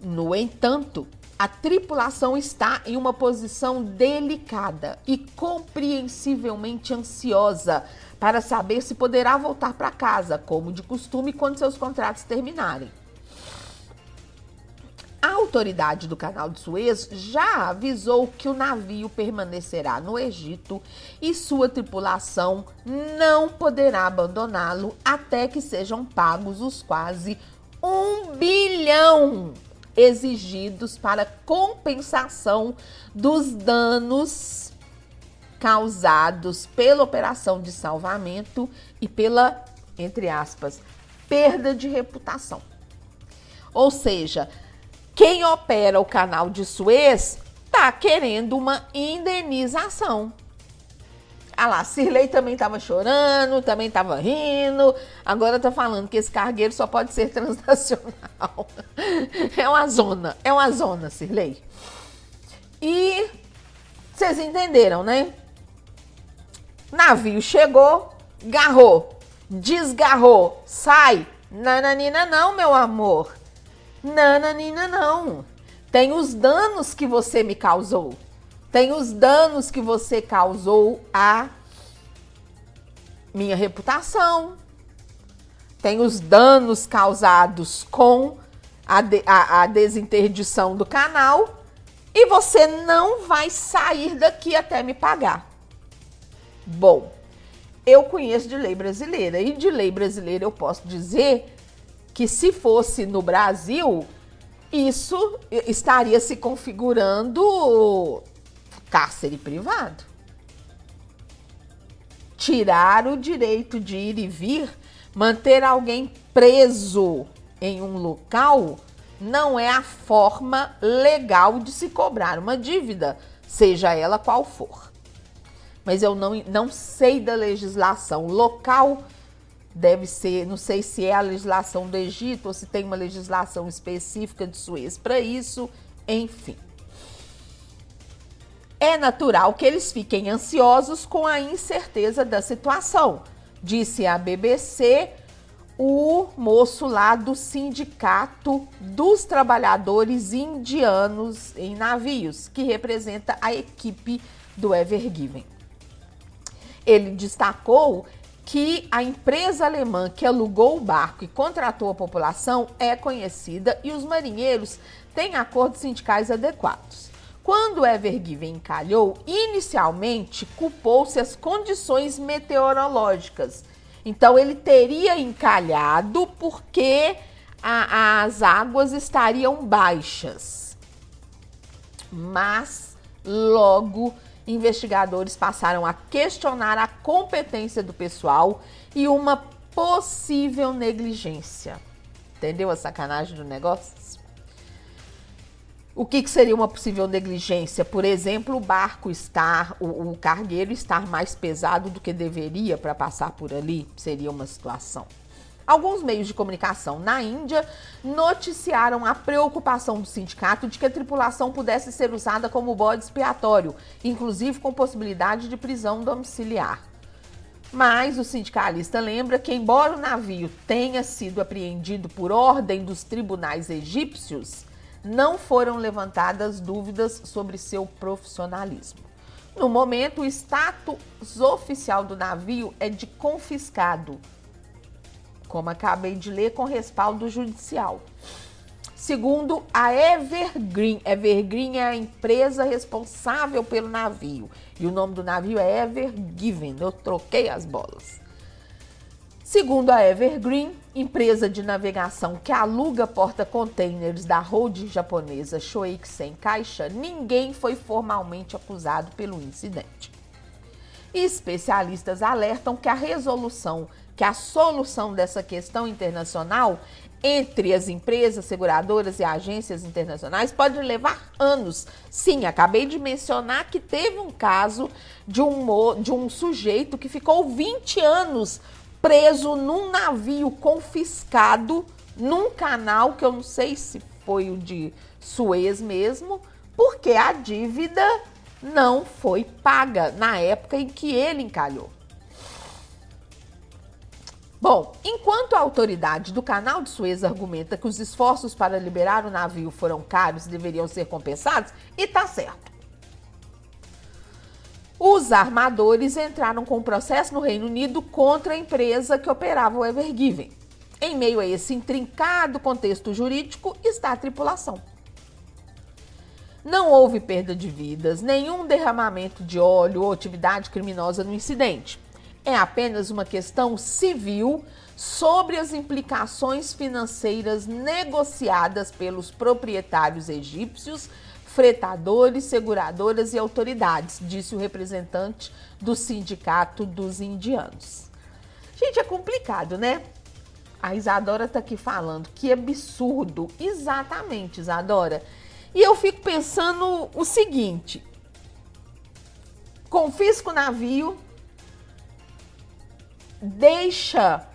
No entanto, a tripulação está em uma posição delicada e compreensivelmente ansiosa para saber se poderá voltar para casa, como de costume, quando seus contratos terminarem. A autoridade do canal de Suez já avisou que o navio permanecerá no Egito e sua tripulação não poderá abandoná-lo até que sejam pagos os quase um bilhão exigidos para compensação dos danos causados pela operação de salvamento e pela, entre aspas, perda de reputação. Ou seja, quem opera o canal de Suez está querendo uma indenização. Ah lá, Cirlei também estava chorando, também estava rindo. Agora tá falando que esse cargueiro só pode ser transnacional. É uma zona, é uma zona, Cirlei. E vocês entenderam, né? Navio chegou, garrou, desgarrou, sai. Nananina não, meu amor. Nananina não. Tem os danos que você me causou. Tem os danos que você causou à minha reputação. Tem os danos causados com a, de, a, a desinterdição do canal. E você não vai sair daqui até me pagar. Bom, eu conheço de lei brasileira. E de lei brasileira eu posso dizer que se fosse no Brasil, isso estaria se configurando cárcere privado. Tirar o direito de ir e vir, manter alguém preso em um local, não é a forma legal de se cobrar uma dívida, seja ela qual for. Mas eu não, não sei da legislação local, deve ser, não sei se é a legislação do Egito ou se tem uma legislação específica de Suez para isso, enfim. É natural que eles fiquem ansiosos com a incerteza da situação, disse a BBC o moço lá do Sindicato dos Trabalhadores Indianos em Navios, que representa a equipe do Evergiven. Ele destacou que a empresa alemã que alugou o barco e contratou a população é conhecida e os marinheiros têm acordos sindicais adequados. Quando Evergiven encalhou, inicialmente culpou-se as condições meteorológicas. Então ele teria encalhado porque a, as águas estariam baixas. Mas logo investigadores passaram a questionar a competência do pessoal e uma possível negligência. Entendeu a sacanagem do negócio? O que, que, seria uma possível negligência? Por exemplo, o barco estar, o, o cargueiro estar mais pesado do que deveria para passar por ali, seria uma situação. Alguns meios de comunicação na Índia noticiaram a preocupação do sindicato de que a tripulação pudesse ser usada como bode expiatório, inclusive com possibilidade de prisão domiciliar. Mas o sindicalista lembra que, embora o navio tenha sido apreendido por ordem dos tribunais egípcios, não foram levantadas dúvidas sobre seu profissionalismo. No momento, o status oficial do navio é de confiscado, como acabei de ler, com respaldo judicial. Segundo a Evergreen, Evergreen é a empresa responsável pelo navio e o nome do navio é Evergiven. Eu troquei as bolas. Segundo a Evergreen, empresa de navegação que aluga porta-containers da holding japonesa Shoeiksen Caixa, ninguém foi formalmente acusado pelo incidente. Especialistas alertam que a resolução, que a solução dessa questão internacional entre as empresas seguradoras e agências internacionais pode levar anos. Sim, acabei de mencionar que teve um caso de um, de um sujeito que ficou 20 anos preso num navio confiscado num canal que eu não sei se foi o de Suez mesmo, porque a dívida não foi paga na época em que ele encalhou. Bom, enquanto a autoridade do canal de Suez argumenta que os esforços para liberar o navio foram caros e deveriam ser compensados, e tá certo. Os armadores entraram com um processo no Reino Unido contra a empresa que operava o Evergiven. Em meio a esse intrincado contexto jurídico está a tripulação. Não houve perda de vidas, nenhum derramamento de óleo ou atividade criminosa no incidente. É apenas uma questão civil sobre as implicações financeiras negociadas pelos proprietários egípcios fretadores, seguradoras e autoridades, disse o representante do Sindicato dos Indianos. Gente, é complicado, né? A Isadora está aqui falando que absurdo. Exatamente, Isadora. E eu fico pensando o seguinte: confisca o navio, deixa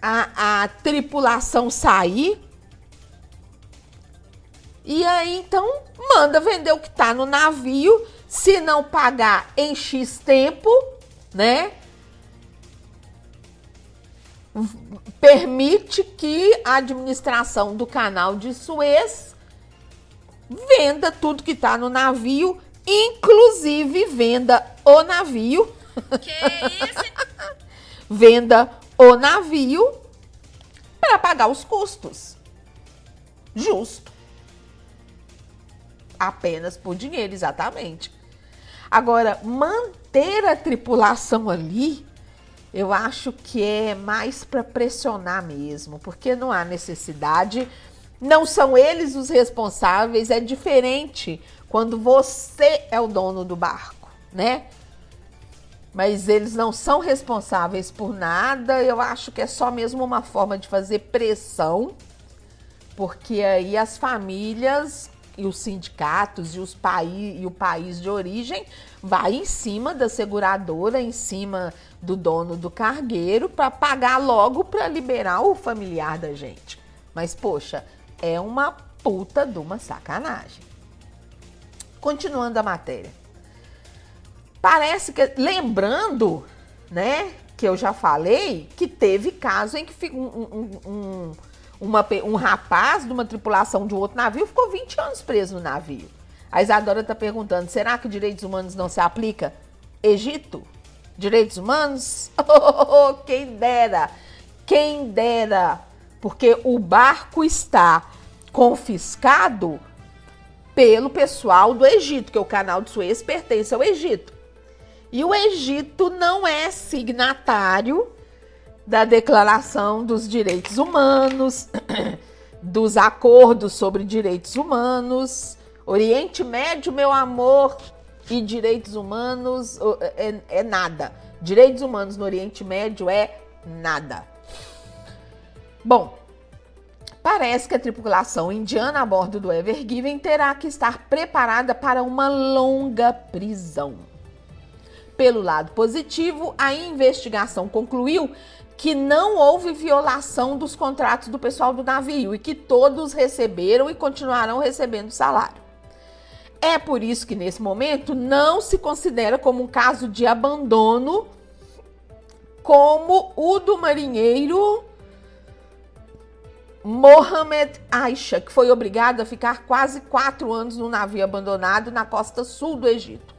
a, a tripulação sair. E aí então manda vender o que está no navio. Se não pagar em X tempo, né? Permite que a administração do canal de Suez venda tudo que está no navio, inclusive venda o navio. Que isso? venda o navio para pagar os custos. Justo. Apenas por dinheiro, exatamente. Agora, manter a tripulação ali, eu acho que é mais para pressionar mesmo, porque não há necessidade. Não são eles os responsáveis, é diferente quando você é o dono do barco, né? Mas eles não são responsáveis por nada. Eu acho que é só mesmo uma forma de fazer pressão, porque aí as famílias e os sindicatos e, os país, e o país de origem vai em cima da seguradora, em cima do dono do cargueiro, para pagar logo para liberar o familiar da gente. Mas, poxa, é uma puta de uma sacanagem. Continuando a matéria. Parece que, lembrando, né, que eu já falei, que teve caso em que um, um, um uma, um rapaz de uma tripulação de um outro navio ficou 20 anos preso no navio. A Isadora está perguntando: será que direitos humanos não se aplica? Egito? Direitos humanos? Oh, quem dera! Quem dera! Porque o barco está confiscado pelo pessoal do Egito, que o canal de Suez pertence ao Egito. E o Egito não é signatário da Declaração dos Direitos Humanos, dos acordos sobre direitos humanos. Oriente Médio, meu amor, e direitos humanos é, é nada. Direitos humanos no Oriente Médio é nada. Bom, parece que a tripulação indiana a bordo do Ever Given terá que estar preparada para uma longa prisão. Pelo lado positivo, a investigação concluiu que não houve violação dos contratos do pessoal do navio e que todos receberam e continuarão recebendo salário. É por isso que nesse momento não se considera como um caso de abandono como o do marinheiro Mohamed Aisha, que foi obrigado a ficar quase quatro anos no navio abandonado na costa sul do Egito.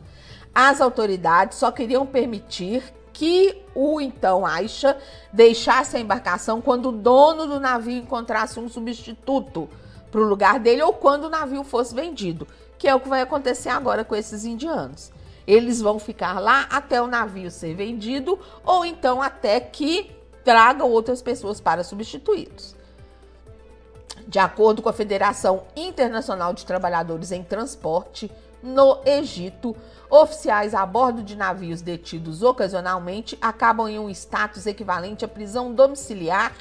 As autoridades só queriam permitir que o então Aisha deixasse a embarcação quando o dono do navio encontrasse um substituto para o lugar dele ou quando o navio fosse vendido, que é o que vai acontecer agora com esses indianos. Eles vão ficar lá até o navio ser vendido ou então até que tragam outras pessoas para substituí-los. De acordo com a Federação Internacional de Trabalhadores em Transporte, no Egito, oficiais a bordo de navios detidos ocasionalmente acabam em um status equivalente à prisão domiciliar,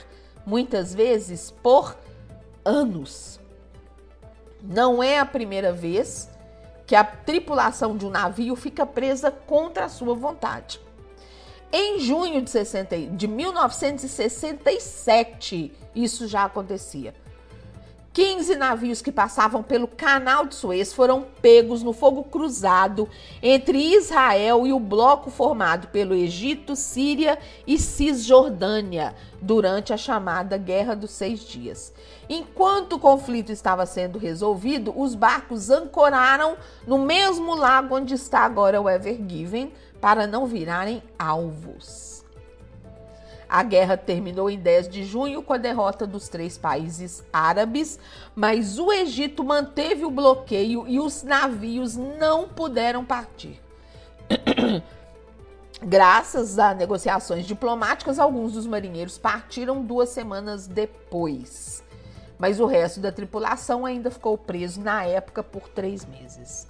muitas vezes por anos. Não é a primeira vez que a tripulação de um navio fica presa contra a sua vontade. Em junho de, 60, de 1967, isso já acontecia. 15 navios que passavam pelo canal de Suez foram pegos no fogo cruzado entre Israel e o bloco formado pelo Egito, Síria e Cisjordânia durante a chamada Guerra dos Seis Dias. Enquanto o conflito estava sendo resolvido, os barcos ancoraram no mesmo lago onde está agora o Ever Given para não virarem alvos. A guerra terminou em 10 de junho com a derrota dos três países árabes, mas o Egito manteve o bloqueio e os navios não puderam partir. Graças a negociações diplomáticas, alguns dos marinheiros partiram duas semanas depois. Mas o resto da tripulação ainda ficou preso na época por três meses.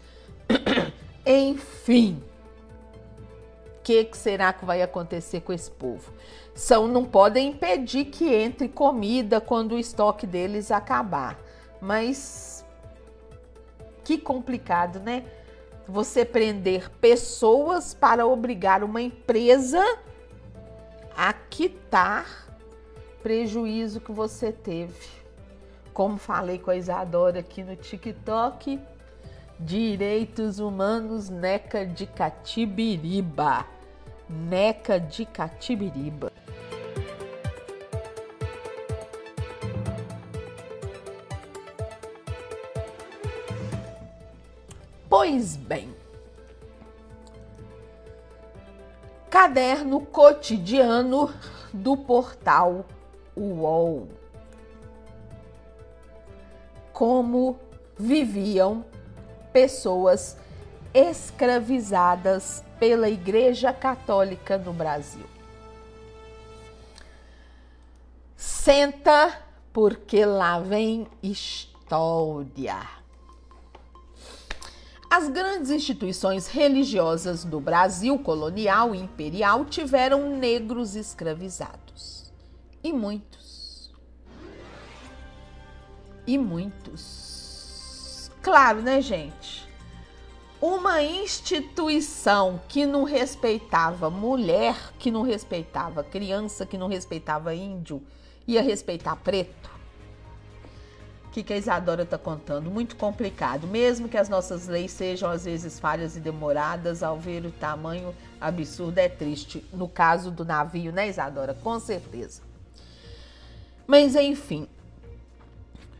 Enfim, o que, que será que vai acontecer com esse povo? São não podem impedir que entre comida quando o estoque deles acabar. Mas que complicado, né? Você prender pessoas para obrigar uma empresa a quitar prejuízo que você teve. Como falei com a Isadora aqui no TikTok, Direitos Humanos Neca de Catibiriba. Neca de Catibiriba. Pois bem, caderno cotidiano do portal UOL. Como viviam pessoas escravizadas pela Igreja Católica no Brasil. Senta, porque lá vem história. As grandes instituições religiosas do Brasil colonial e imperial tiveram negros escravizados. E muitos. E muitos. Claro, né, gente? Uma instituição que não respeitava mulher, que não respeitava criança, que não respeitava índio, ia respeitar preto? Que, que a Isadora está contando. Muito complicado, mesmo que as nossas leis sejam às vezes falhas e demoradas, ao ver o tamanho absurdo é triste. No caso do navio, né, Isadora? Com certeza. Mas enfim,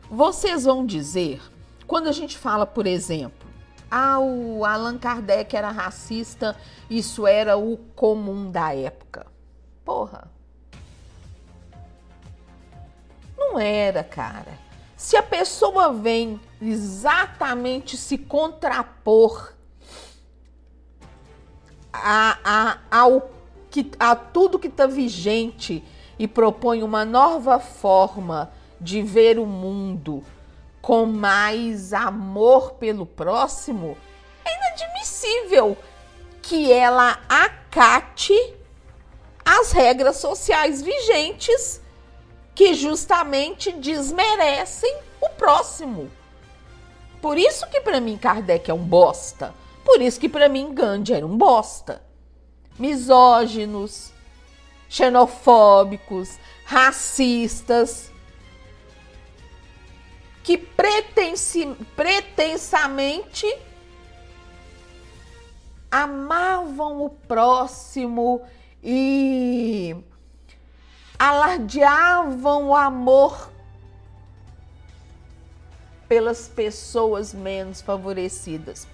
vocês vão dizer, quando a gente fala, por exemplo, ah, o Allan Kardec era racista, isso era o comum da época. Porra. Não era, cara. Se a pessoa vem exatamente se contrapor a, a, ao que, a tudo que está vigente e propõe uma nova forma de ver o mundo com mais amor pelo próximo, é inadmissível que ela acate as regras sociais vigentes que justamente desmerecem o próximo. Por isso que para mim Kardec é um bosta. Por isso que para mim Gandhi era um bosta. Misóginos, xenofóbicos, racistas, que pretensamente amavam o próximo e alardeavam o amor pelas pessoas menos favorecidas.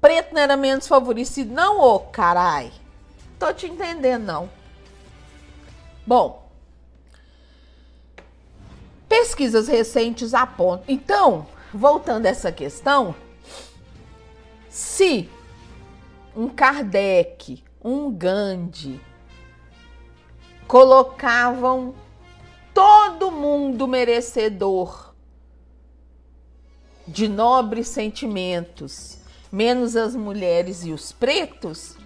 Preto não era menos favorecido, não, ô carai. Tô te entendendo, não. Bom, pesquisas recentes apontam. Então, voltando a essa questão, se um Kardec, um Gandhi, colocavam todo mundo merecedor de nobres sentimentos, menos as mulheres e os pretos,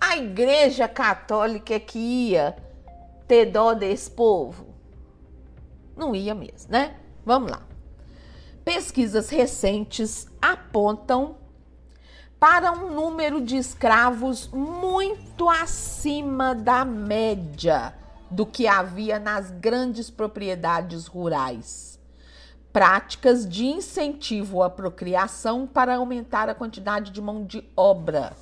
a Igreja Católica que ia ter dó desse povo? Não ia mesmo, né? Vamos lá. Pesquisas recentes apontam para um número de escravos muito acima da média do que havia nas grandes propriedades rurais. Práticas de incentivo à procriação para aumentar a quantidade de mão de obra.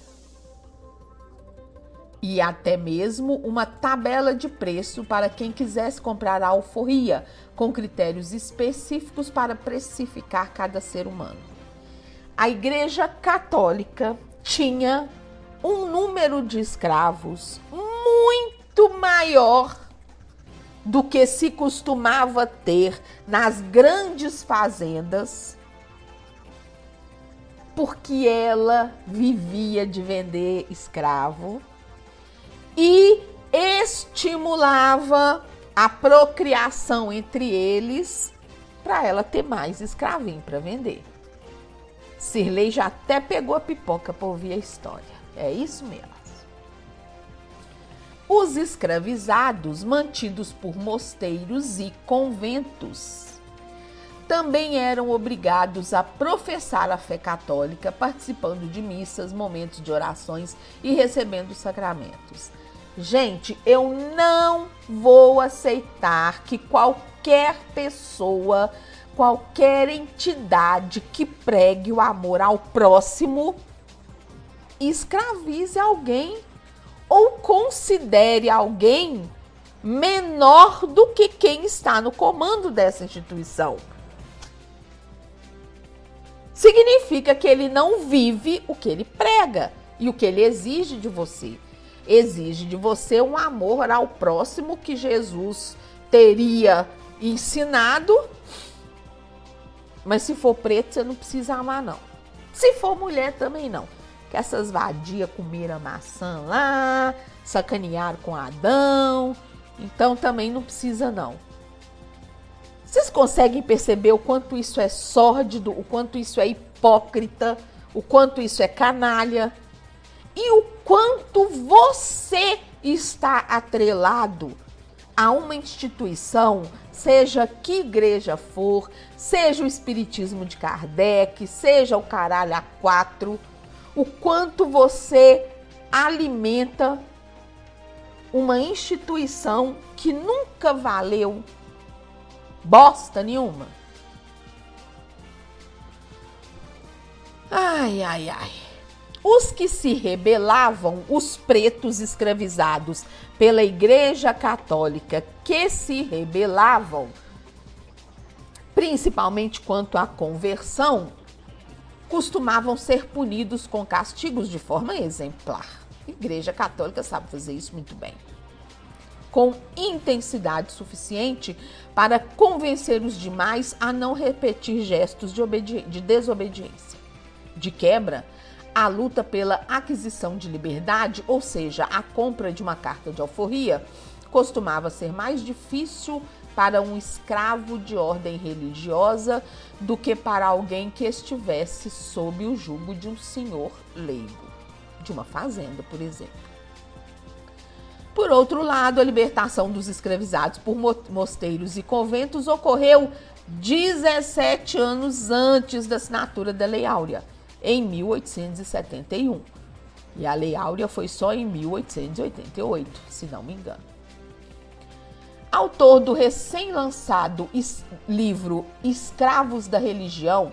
E até mesmo uma tabela de preço para quem quisesse comprar a alforria, com critérios específicos para precificar cada ser humano a Igreja Católica tinha um número de escravos muito maior do que se costumava ter nas grandes fazendas, porque ela vivia de vender escravo e estimulava a procriação entre eles para ela ter mais escravinho para vender. Sirley já até pegou a pipoca para ouvir a história. É isso mesmo. Os escravizados, mantidos por mosteiros e conventos, também eram obrigados a professar a fé católica, participando de missas, momentos de orações e recebendo sacramentos. Gente, eu não vou aceitar que qualquer pessoa, qualquer entidade que pregue o amor ao próximo escravize alguém ou considere alguém menor do que quem está no comando dessa instituição. Significa que ele não vive o que ele prega e o que ele exige de você. Exige de você um amor ao próximo que Jesus teria ensinado. Mas se for preto, você não precisa amar, não. Se for mulher, também não. Que essas vadias comeram maçã lá, sacanearam com Adão, então também não precisa não. Vocês conseguem perceber o quanto isso é sórdido, o quanto isso é hipócrita, o quanto isso é canalha e o quanto você está atrelado a uma instituição, seja que igreja for, seja o Espiritismo de Kardec, seja o caralho a quatro, o quanto você alimenta uma instituição que nunca valeu bosta nenhuma. Ai, ai, ai. Os que se rebelavam, os pretos escravizados pela Igreja Católica, que se rebelavam, principalmente quanto à conversão, costumavam ser punidos com castigos de forma exemplar. Igreja Católica sabe fazer isso muito bem. Com intensidade suficiente para convencer os demais a não repetir gestos de, de desobediência. De quebra, a luta pela aquisição de liberdade, ou seja, a compra de uma carta de alforria, costumava ser mais difícil para um escravo de ordem religiosa do que para alguém que estivesse sob o jugo de um senhor leigo de uma fazenda, por exemplo. Por outro lado, a libertação dos escravizados por mosteiros e conventos ocorreu 17 anos antes da assinatura da Lei Áurea, em 1871. E a Lei Áurea foi só em 1888, se não me engano. Autor do recém-lançado livro Escravos da Religião,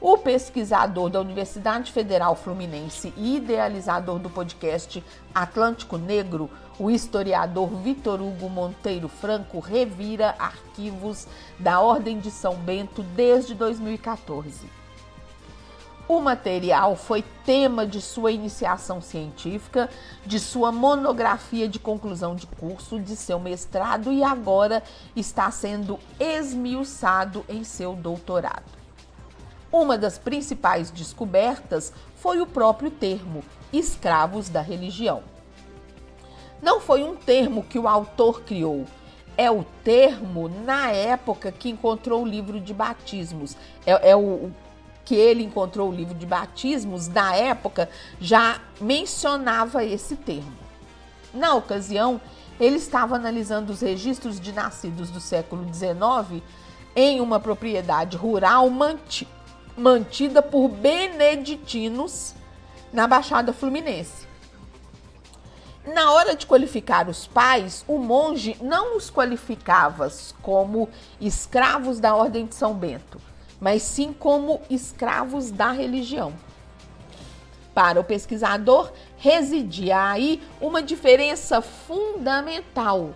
o pesquisador da Universidade Federal Fluminense e idealizador do podcast Atlântico Negro, o historiador Vitor Hugo Monteiro Franco, revira arquivos da Ordem de São Bento desde 2014. O material foi tema de sua iniciação científica, de sua monografia de conclusão de curso, de seu mestrado e agora está sendo esmiuçado em seu doutorado. Uma das principais descobertas foi o próprio termo escravos da religião. Não foi um termo que o autor criou, é o termo na época que encontrou o livro de batismos. É, é o, que ele encontrou o livro de batismos, na época já mencionava esse termo. Na ocasião, ele estava analisando os registros de nascidos do século XIX em uma propriedade rural mantida mantida por beneditinos na Baixada Fluminense. Na hora de qualificar os pais, o monge não os qualificava como escravos da Ordem de São Bento, mas sim como escravos da religião. Para o pesquisador, residia aí uma diferença fundamental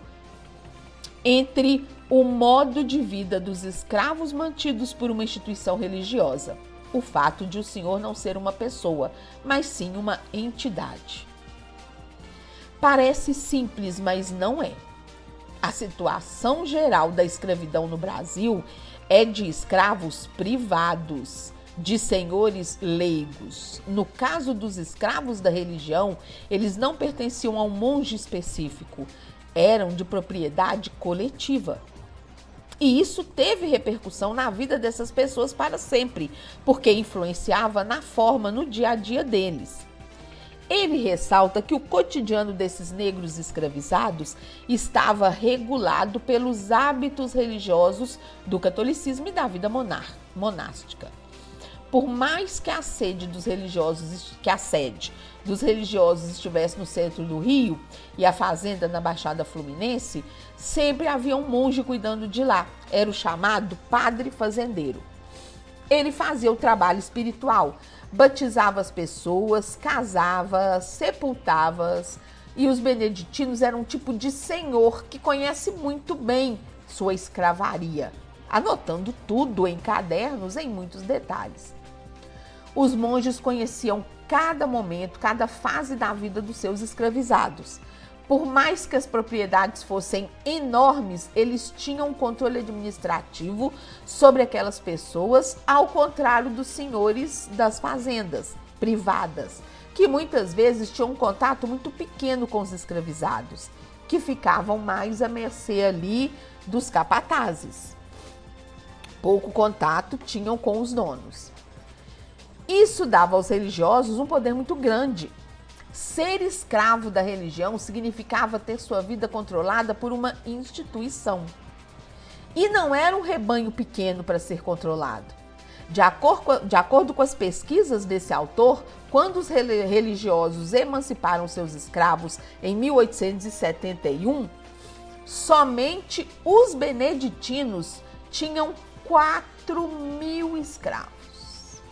entre o modo de vida dos escravos mantidos por uma instituição religiosa. O fato de o Senhor não ser uma pessoa, mas sim uma entidade. Parece simples, mas não é. A situação geral da escravidão no Brasil é de escravos privados, de senhores leigos. No caso dos escravos da religião, eles não pertenciam a um monge específico, eram de propriedade coletiva. E isso teve repercussão na vida dessas pessoas para sempre, porque influenciava na forma, no dia a dia deles. Ele ressalta que o cotidiano desses negros escravizados estava regulado pelos hábitos religiosos do catolicismo e da vida monástica. Por mais que a sede dos religiosos, que a sede dos religiosos estivesse no centro do Rio e a fazenda na Baixada Fluminense, sempre havia um monge cuidando de lá. Era o chamado padre fazendeiro. Ele fazia o trabalho espiritual, batizava as pessoas, casava, sepultava-as, e os beneditinos eram um tipo de senhor que conhece muito bem sua escravaria, anotando tudo em cadernos em muitos detalhes. Os monges conheciam cada momento, cada fase da vida dos seus escravizados. Por mais que as propriedades fossem enormes, eles tinham controle administrativo sobre aquelas pessoas, ao contrário dos senhores das fazendas privadas, que muitas vezes tinham um contato muito pequeno com os escravizados, que ficavam mais à mercê ali dos capatazes. Pouco contato tinham com os donos. Isso dava aos religiosos um poder muito grande. Ser escravo da religião significava ter sua vida controlada por uma instituição. E não era um rebanho pequeno para ser controlado. De acordo, de acordo com as pesquisas desse autor, quando os religiosos emanciparam seus escravos em 1871, somente os beneditinos tinham 4 mil escravos.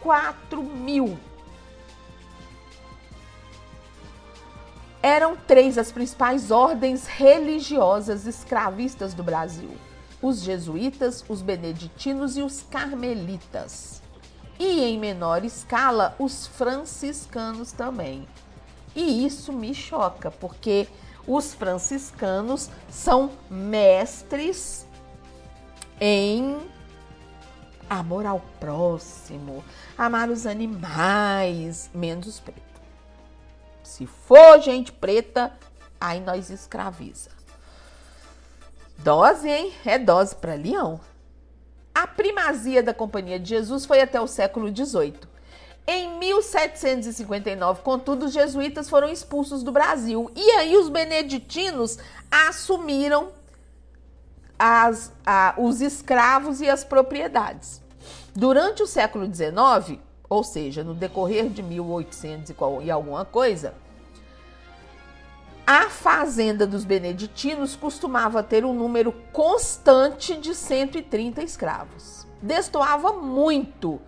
4 mil. Eram três as principais ordens religiosas escravistas do Brasil: os jesuítas, os beneditinos e os carmelitas. E em menor escala, os franciscanos também. E isso me choca, porque os franciscanos são mestres em amor ao próximo, amar os animais, menos os pretos. Se for gente preta, aí nós escraviza. Dose, hein? É dose para leão. A primazia da Companhia de Jesus foi até o século XVIII. Em 1759, contudo, os jesuítas foram expulsos do Brasil e aí os beneditinos assumiram as, a, os escravos e as propriedades. Durante o século XIX, ou seja, no decorrer de 1800 e alguma coisa, a fazenda dos beneditinos costumava ter um número constante de 130 escravos. Destoava muito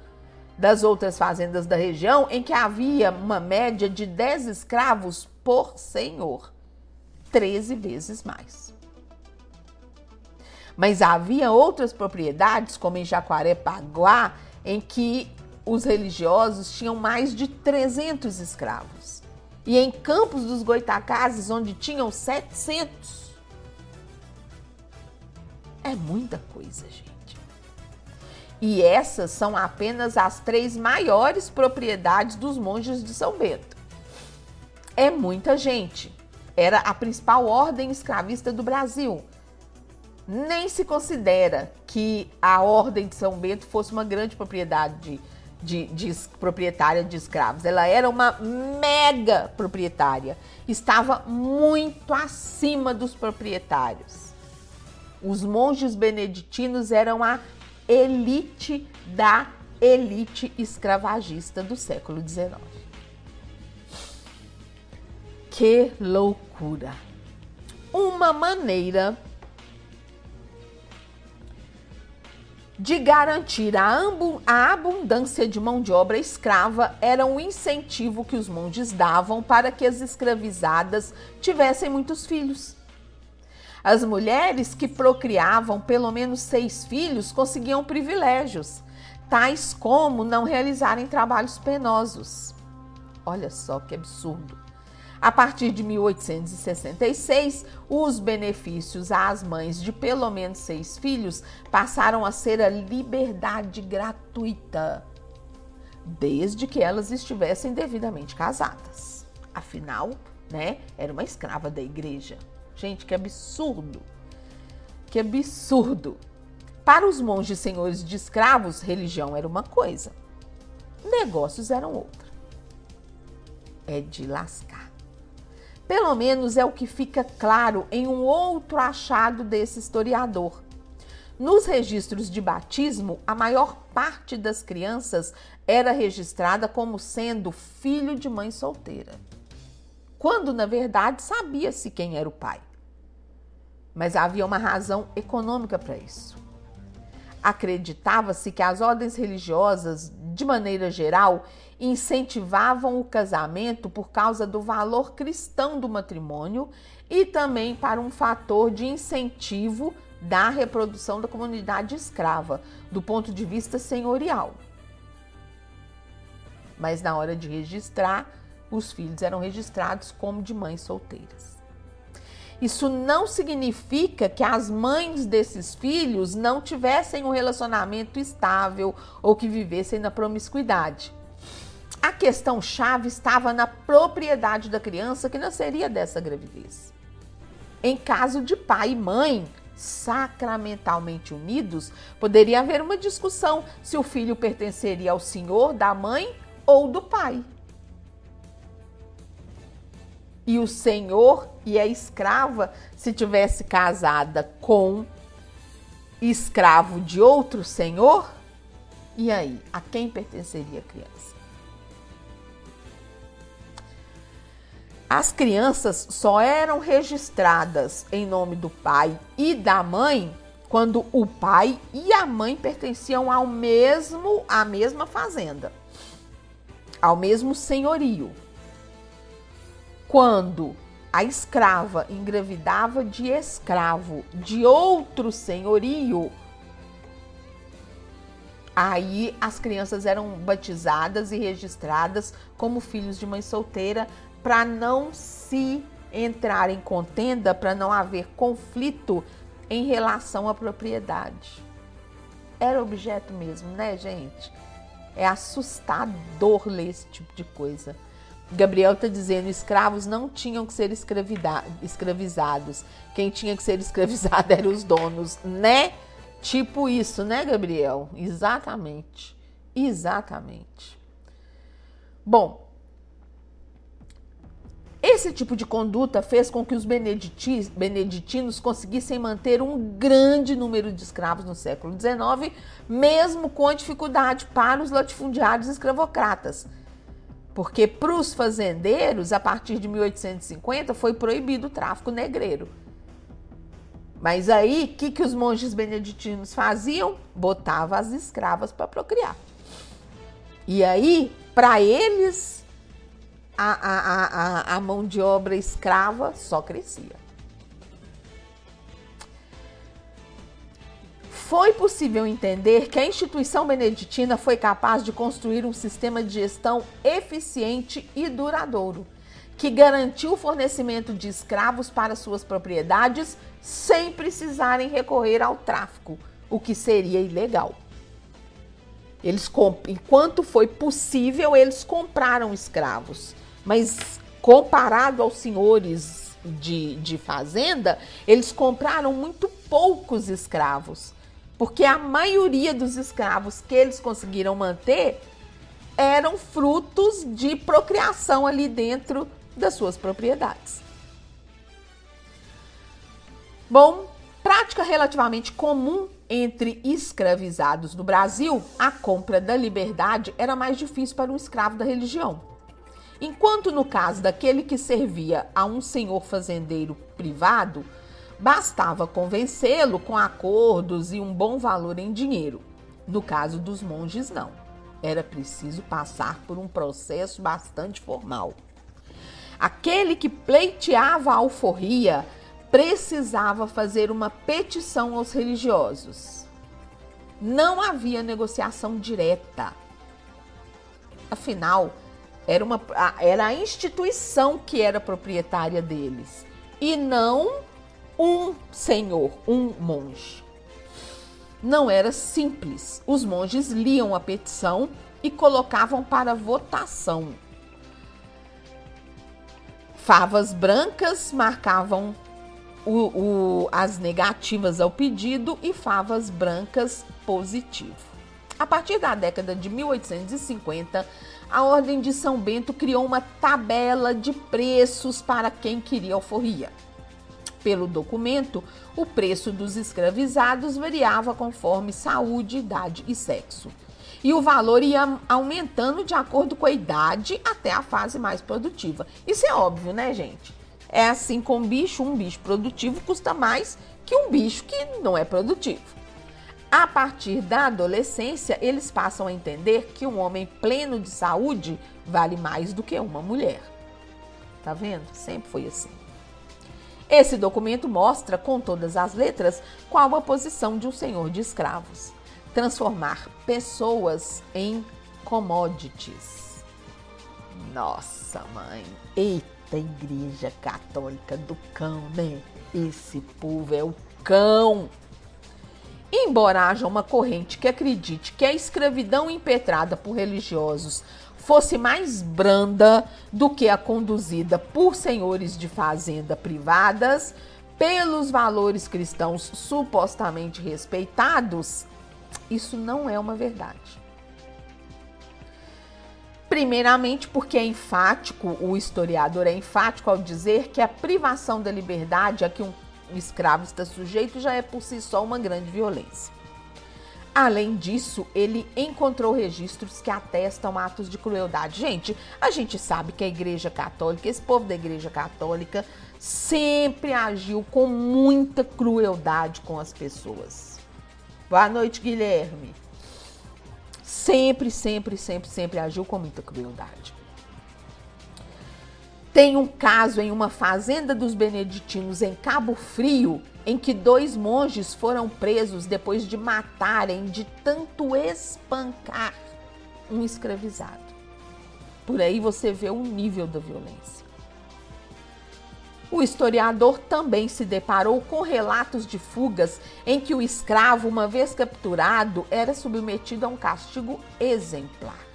das outras fazendas da região, em que havia uma média de 10 escravos por senhor, 13 vezes mais. Mas havia outras propriedades, como em Jacarepaguá, em que os religiosos tinham mais de 300 escravos. E em Campos dos Goitacazes, onde tinham 700. É muita coisa, gente. E essas são apenas as três maiores propriedades dos monges de São Bento. É muita gente. Era a principal ordem escravista do Brasil nem se considera que a Ordem de São Bento fosse uma grande propriedade de, de, de, proprietária de escravos. Ela era uma mega proprietária. Estava muito acima dos proprietários. Os monges beneditinos eram a elite da elite escravagista do século XIX. Que loucura! Uma maneira de garantir a, abundância de mão de obra escrava era um incentivo que os monges davam para que as escravizadas tivessem muitos filhos. As mulheres que procriavam pelo menos seis filhos conseguiam privilégios, tais como não realizarem trabalhos penosos. Olha só que absurdo. A partir de 1866, os benefícios às mães de pelo menos seis filhos passaram a ser a liberdade gratuita, desde que elas estivessem devidamente casadas. Afinal, né, era uma escrava da igreja. Gente, que absurdo! Que absurdo! Para os monges senhores de escravos, religião era uma coisa, negócios eram outra. É de lascar. Pelo menos é o que fica claro em um outro achado desse historiador. Nos registros de batismo, a maior parte das crianças era registrada como sendo filho de mãe solteira, quando na verdade sabia-se quem era o pai. Mas havia uma razão econômica para isso. Acreditava-se que as ordens religiosas, de maneira geral, incentivavam o casamento por causa do valor cristão do matrimônio e também para um fator de incentivo da reprodução da comunidade escrava, do ponto de vista senhorial. Mas na hora de registrar, os filhos eram registrados como de mães solteiras. Isso não significa que as mães desses filhos não tivessem um relacionamento estável ou que vivessem na promiscuidade. A questão chave estava na propriedade da criança que nasceria dessa gravidez. Em caso de pai e mãe, sacramentalmente unidos, poderia haver uma discussão se o filho pertenceria ao senhor da mãe ou do pai. E o senhor e a escrava, se tivesse casada com escravo de outro senhor, e aí, a quem pertenceria a criança? As crianças só eram registradas em nome do pai e da mãe quando o pai e a mãe pertenciam ao mesmo à mesma fazenda, ao mesmo senhorio. Quando a escrava engravidava de escravo de outro senhorio, aí as crianças eram batizadas e registradas como filhos de mãe solteira para não se entrar em contenda, para não haver conflito em relação à propriedade. Era objeto mesmo, né, gente? É assustador ler esse tipo de coisa. Gabriel está dizendo: escravos não tinham que ser escravizados. Quem tinha que ser escravizado eram os donos, né? Tipo isso, né, Gabriel? Exatamente. Exatamente. Bom, esse tipo de conduta fez com que os beneditinos conseguissem manter um grande número de escravos no século XIX, mesmo com dificuldade para os latifundiários escravocratas. Porque para os fazendeiros, a partir de 1850, foi proibido o tráfico negreiro. Mas aí, o que, que os monges beneditinos faziam? Botavam as escravas para procriar. E aí, para eles, a, a, a, a mão de obra escrava só crescia. Foi possível entender que a instituição beneditina foi capaz de construir um sistema de gestão eficiente e duradouro, que garantiu o fornecimento de escravos para suas propriedades sem precisarem recorrer ao tráfico, o que seria ilegal. Eles, enquanto foi possível, eles compraram escravos mas comparado aos senhores de, de fazenda, eles compraram muito poucos escravos, porque a maioria dos escravos que eles conseguiram manter eram frutos de procriação ali dentro das suas propriedades. Bom, prática relativamente comum entre escravizados no Brasil, a compra da liberdade era mais difícil para um escravo da religião. Enquanto no caso daquele que servia a um senhor fazendeiro privado, bastava convencê-lo com acordos e um bom valor em dinheiro. No caso dos monges, não. Era preciso passar por um processo bastante formal. Aquele que pleiteava a alforria precisava fazer uma petição aos religiosos. Não havia negociação direta. Afinal, era, uma, era a instituição que era proprietária deles e não um senhor, um monge. Não era simples. Os monges liam a petição e colocavam para votação. Favas brancas marcavam o, o, as negativas ao pedido e favas brancas positivo. A partir da década de 1850, a Ordem de São Bento criou uma tabela de preços para quem queria alforria. Pelo documento, o preço dos escravizados variava conforme saúde, idade e sexo. E o valor ia aumentando de acordo com a idade até a fase mais produtiva. Isso é óbvio, né, gente? É assim com bicho, um bicho produtivo custa mais que um bicho que não é produtivo. A partir da adolescência, eles passam a entender que um homem pleno de saúde vale mais do que uma mulher. Tá vendo? Sempre foi assim. Esse documento mostra, com todas as letras, qual a posição de um senhor de escravos: transformar pessoas em commodities. Nossa, mãe! Eita, Igreja Católica do Cão, né? Esse povo é o cão! Embora haja uma corrente que acredite que a escravidão impetrada por religiosos fosse mais branda do que a conduzida por senhores de fazenda privadas, pelos valores cristãos supostamente respeitados, isso não é uma verdade. Primeiramente, porque é enfático, o historiador é enfático ao dizer que a privação da liberdade a que um escravo está sujeito já é por si só uma grande violência. Além disso, ele encontrou registros que atestam atos de crueldade. Gente, a gente sabe que a Igreja Católica, esse povo da Igreja Católica, sempre agiu com muita crueldade com as pessoas. Boa noite, Guilherme. Sempre, sempre, sempre, sempre agiu com muita crueldade. Tem um caso em uma fazenda dos beneditinos em Cabo Frio em que dois monges foram presos depois de matarem de tanto espancar um escravizado. Por aí você vê o nível da violência. O historiador também se deparou com relatos de fugas em que o escravo, uma vez capturado, era submetido a um castigo exemplar.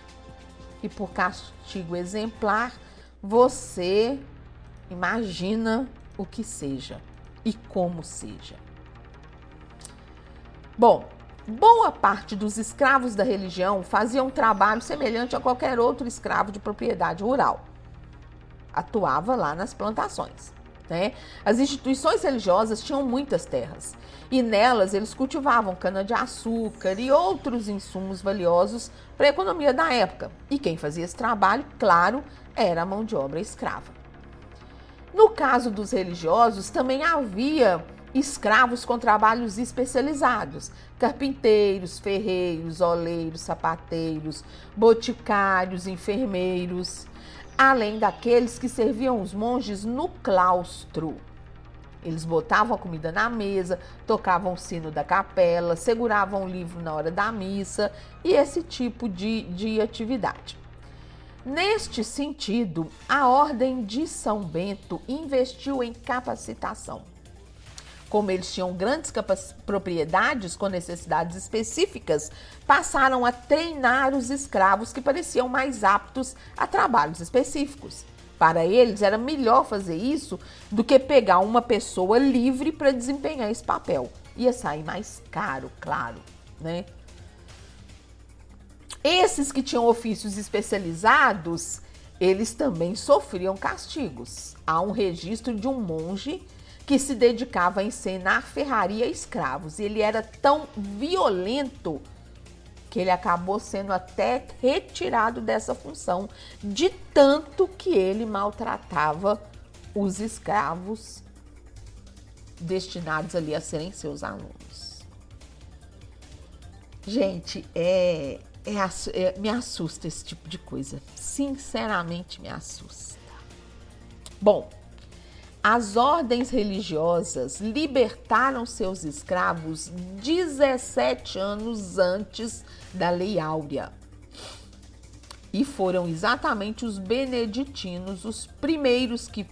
E por castigo exemplar, você imagina o que seja e como seja. Bom, boa parte dos escravos da religião faziam um trabalho semelhante a qualquer outro escravo de propriedade rural. Atuava lá nas plantações. Né? As instituições religiosas tinham muitas terras e nelas eles cultivavam cana-de-açúcar e outros insumos valiosos para a economia da época. E quem fazia esse trabalho, claro, era a mão de obra escrava. No caso dos religiosos, também havia escravos com trabalhos especializados: carpinteiros, ferreiros, oleiros, sapateiros, boticários, enfermeiros, além daqueles que serviam os monges no claustro. Eles botavam a comida na mesa, tocavam o sino da capela, seguravam o livro na hora da missa e esse tipo de, de atividade. Neste sentido, a Ordem de São Bento investiu em capacitação. Como eles tinham grandes propriedades com necessidades específicas, passaram a treinar os escravos que pareciam mais aptos a trabalhos específicos. Para eles, era melhor fazer isso do que pegar uma pessoa livre para desempenhar esse papel. Ia sair mais caro, claro, né? Esses que tinham ofícios especializados, eles também sofriam castigos. Há um registro de um monge que se dedicava a ensinar ferraria a escravos. E ele era tão violento que ele acabou sendo até retirado dessa função, de tanto que ele maltratava os escravos destinados ali a serem seus alunos. Gente, é, é, é, me assusta esse tipo de coisa. Sinceramente, me assusta. Bom, as ordens religiosas libertaram seus escravos 17 anos antes da Lei Áurea. E foram exatamente os beneditinos os primeiros que,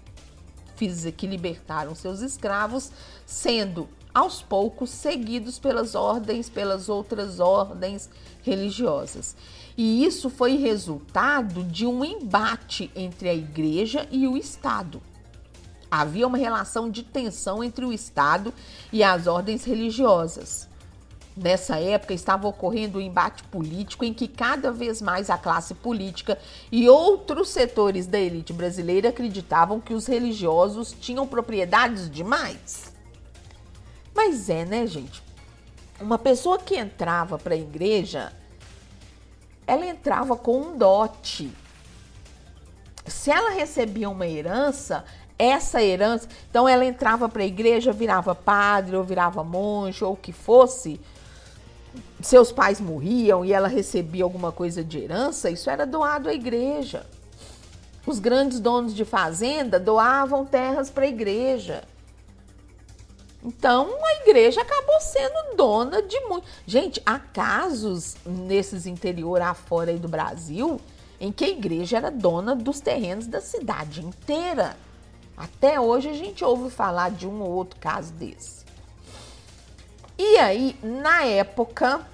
fiz, que libertaram seus escravos, sendo aos poucos seguidos pelas ordens, pelas outras ordens religiosas. E isso foi resultado de um embate entre a igreja e o Estado. Havia uma relação de tensão entre o Estado e as ordens religiosas. Nessa época estava ocorrendo um embate político em que cada vez mais a classe política e outros setores da elite brasileira acreditavam que os religiosos tinham propriedades demais. Mas é, né, gente? Uma pessoa que entrava para a igreja, ela entrava com um dote. Se ela recebia uma herança, essa herança, então ela entrava para a igreja, virava padre ou virava monge ou o que fosse, seus pais morriam e ela recebia alguma coisa de herança, isso era doado à igreja. Os grandes donos de fazenda doavam terras para a igreja. Então a igreja acabou sendo dona de muito. Gente, há casos nesses interior afora aí do Brasil em que a igreja era dona dos terrenos da cidade inteira. Até hoje a gente ouve falar de um ou outro caso desse. E aí, na época,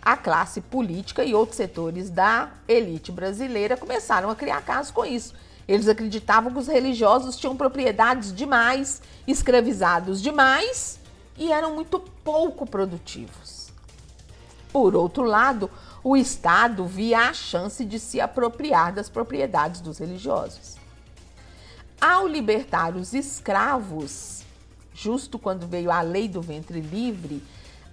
a classe política e outros setores da elite brasileira começaram a criar casos com isso. Eles acreditavam que os religiosos tinham propriedades demais, escravizados demais e eram muito pouco produtivos. Por outro lado, o Estado via a chance de se apropriar das propriedades dos religiosos. Ao libertar os escravos, justo quando veio a lei do ventre livre,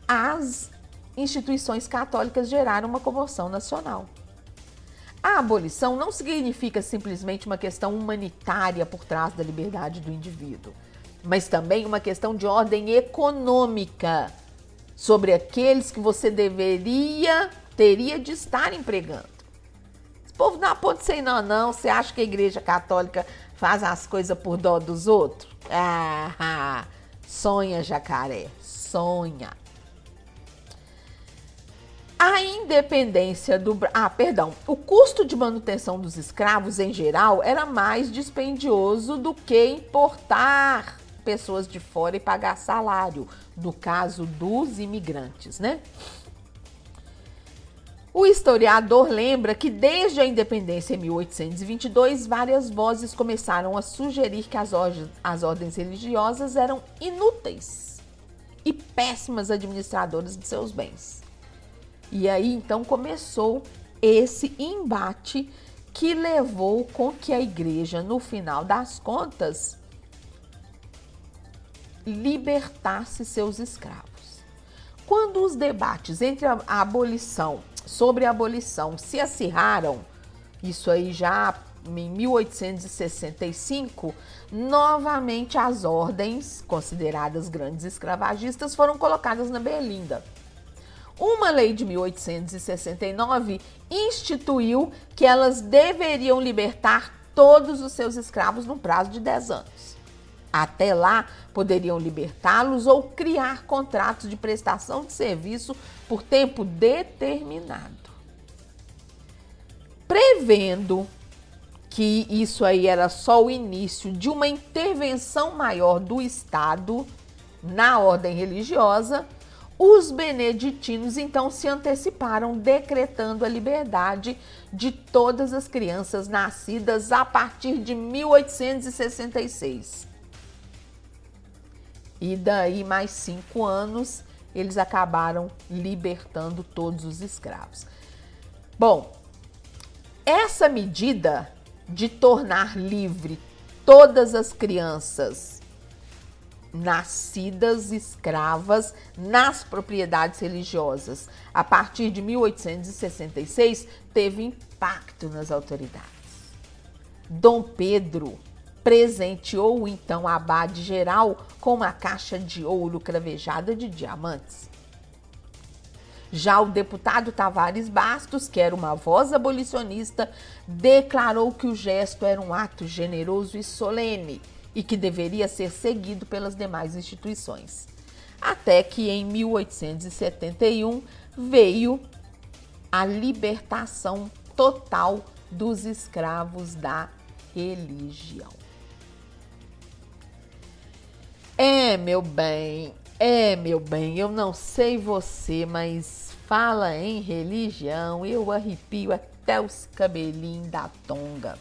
as instituições católicas geraram uma comoção nacional. A abolição não significa simplesmente uma questão humanitária por trás da liberdade do indivíduo, mas também uma questão de ordem econômica sobre aqueles que você deveria, teria de estar empregando. Esse povo não pode ser não, não. Você acha que a igreja católica faz as coisas por dó dos outros? Ah, sonha, jacaré, sonha. A independência do. Ah, perdão. O custo de manutenção dos escravos, em geral, era mais dispendioso do que importar pessoas de fora e pagar salário, no caso dos imigrantes, né? O historiador lembra que desde a independência em 1822, várias vozes começaram a sugerir que as, as ordens religiosas eram inúteis e péssimas administradoras de seus bens. E aí então começou esse embate que levou com que a igreja, no final das contas, libertasse seus escravos. Quando os debates entre a abolição sobre a abolição se acirraram, isso aí já em 1865, novamente as ordens, consideradas grandes escravagistas, foram colocadas na berlinda. Uma lei de 1869 instituiu que elas deveriam libertar todos os seus escravos no prazo de 10 anos. Até lá, poderiam libertá-los ou criar contratos de prestação de serviço por tempo determinado. Prevendo que isso aí era só o início de uma intervenção maior do Estado na ordem religiosa, os beneditinos então se anteciparam, decretando a liberdade de todas as crianças nascidas a partir de 1866. E daí, mais cinco anos, eles acabaram libertando todos os escravos. Bom, essa medida de tornar livre todas as crianças nascidas escravas nas propriedades religiosas a partir de 1866 teve impacto nas autoridades. Dom Pedro presenteou então a abade geral com uma caixa de ouro cravejada de diamantes. Já o deputado Tavares Bastos, que era uma voz abolicionista, declarou que o gesto era um ato generoso e solene e que deveria ser seguido pelas demais instituições. Até que em 1871 veio a libertação total dos escravos da religião. É, meu bem, é, meu bem, eu não sei você, mas fala em religião, eu arrepio até os cabelinhos da tonga.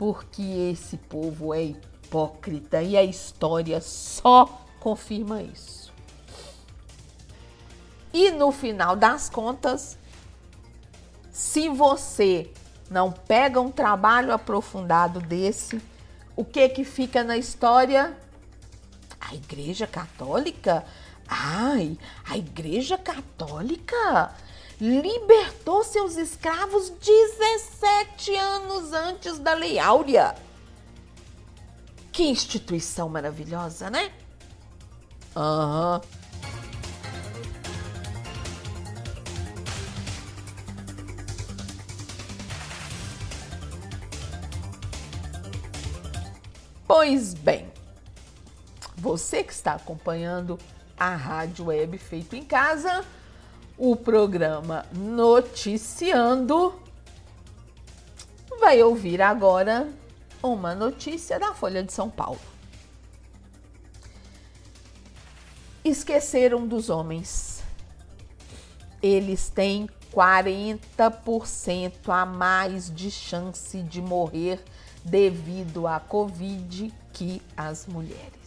Porque esse povo é hipócrita e a história só confirma isso. E no final das contas, se você não pega um trabalho aprofundado desse, o que que fica na história? A Igreja Católica? Ai, a Igreja Católica libertou seus escravos 17 anos antes da Lei Áurea. Que instituição maravilhosa, né? Aham. Uhum. Pois bem, você que está acompanhando a Rádio Web Feito em Casa, o programa Noticiando, vai ouvir agora uma notícia da Folha de São Paulo. Esqueceram dos homens. Eles têm 40% a mais de chance de morrer devido à Covid que as mulheres.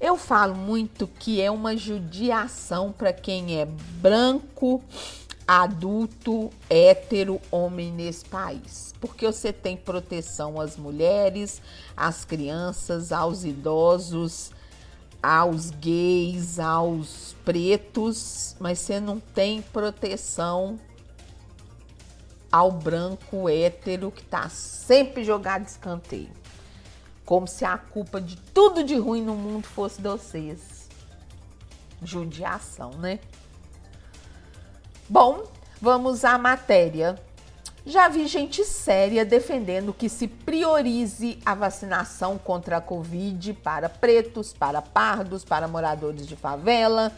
Eu falo muito que é uma judiação para quem é branco, adulto, hétero, homem nesse país. Porque você tem proteção às mulheres, às crianças, aos idosos, aos gays, aos pretos, mas você não tem proteção ao branco hétero que está sempre jogado de escanteio. Como se a culpa de tudo de ruim no mundo fosse de vocês. Judiação, né? Bom, vamos à matéria. Já vi gente séria defendendo que se priorize a vacinação contra a Covid para pretos, para pardos, para moradores de favela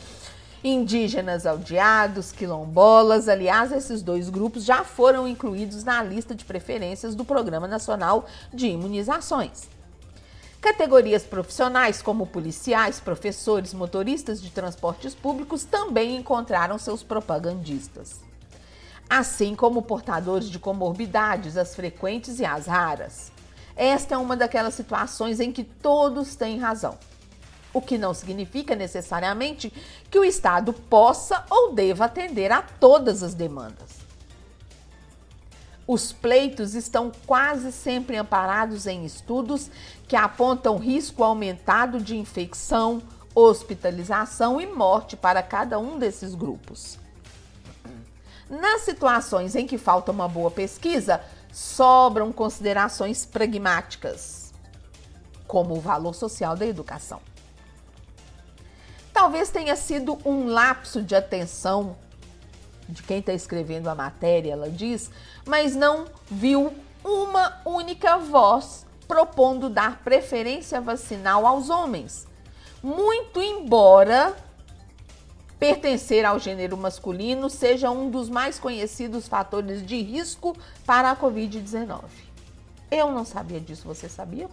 indígenas aldeados, quilombolas. Aliás, esses dois grupos já foram incluídos na lista de preferências do Programa Nacional de Imunizações. Categorias profissionais como policiais, professores, motoristas de transportes públicos também encontraram seus propagandistas. Assim como portadores de comorbidades, as frequentes e as raras. Esta é uma daquelas situações em que todos têm razão o que não significa necessariamente que o Estado possa ou deva atender a todas as demandas. Os pleitos estão quase sempre amparados em estudos que apontam risco aumentado de infecção, hospitalização e morte para cada um desses grupos. Nas situações em que falta uma boa pesquisa, sobram considerações pragmáticas, como o valor social da educação. Talvez tenha sido um lapso de atenção de quem está escrevendo a matéria, ela diz, mas não viu uma única voz propondo dar preferência vacinal aos homens. Muito embora pertencer ao gênero masculino seja um dos mais conhecidos fatores de risco para a Covid-19. Eu não sabia disso, você sabia?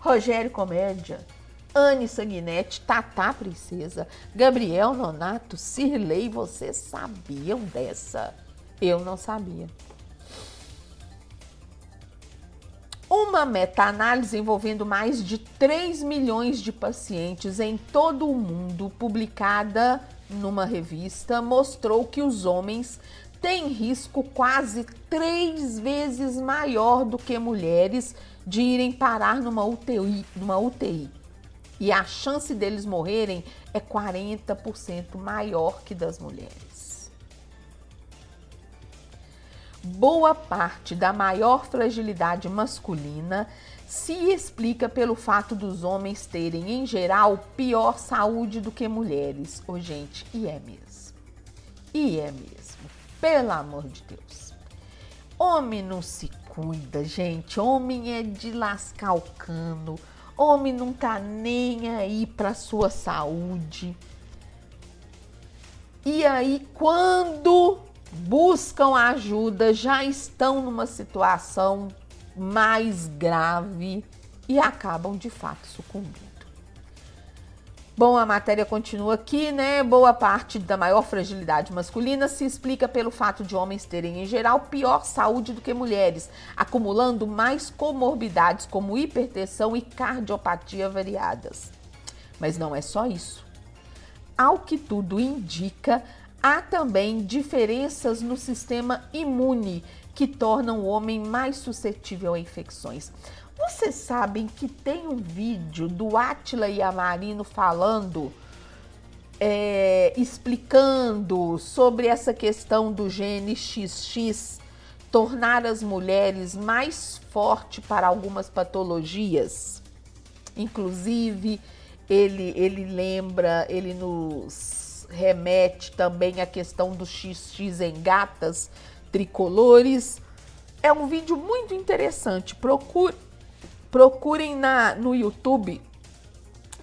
Rogério Comédia Anne Sanguinetti, Tatá Princesa, Gabriel Nonato, Cirlei, vocês sabiam dessa? Eu não sabia. Uma meta-análise envolvendo mais de 3 milhões de pacientes em todo o mundo, publicada numa revista, mostrou que os homens têm risco quase três vezes maior do que mulheres de irem parar numa UTI. Numa UTI e a chance deles morrerem é 40% maior que das mulheres. Boa parte da maior fragilidade masculina se explica pelo fato dos homens terem, em geral, pior saúde do que mulheres. Ô, oh, gente, e é mesmo. E é mesmo. Pelo amor de Deus. Homem não se cuida, gente. Homem é de lascar o cano Homem não tá nem aí para sua saúde. E aí, quando buscam ajuda, já estão numa situação mais grave e acabam de fato sucumbindo. Bom, a matéria continua aqui, né? Boa parte da maior fragilidade masculina se explica pelo fato de homens terem, em geral, pior saúde do que mulheres, acumulando mais comorbidades como hipertensão e cardiopatia variadas. Mas não é só isso. Ao que tudo indica, há também diferenças no sistema imune que tornam o homem mais suscetível a infecções. Vocês sabem que tem um vídeo do Átila e Amarino falando, é, explicando sobre essa questão do gene XX tornar as mulheres mais fortes para algumas patologias. Inclusive, ele, ele lembra, ele nos remete também à questão do XX em gatas tricolores. É um vídeo muito interessante. Procure, procurem na, no YouTube,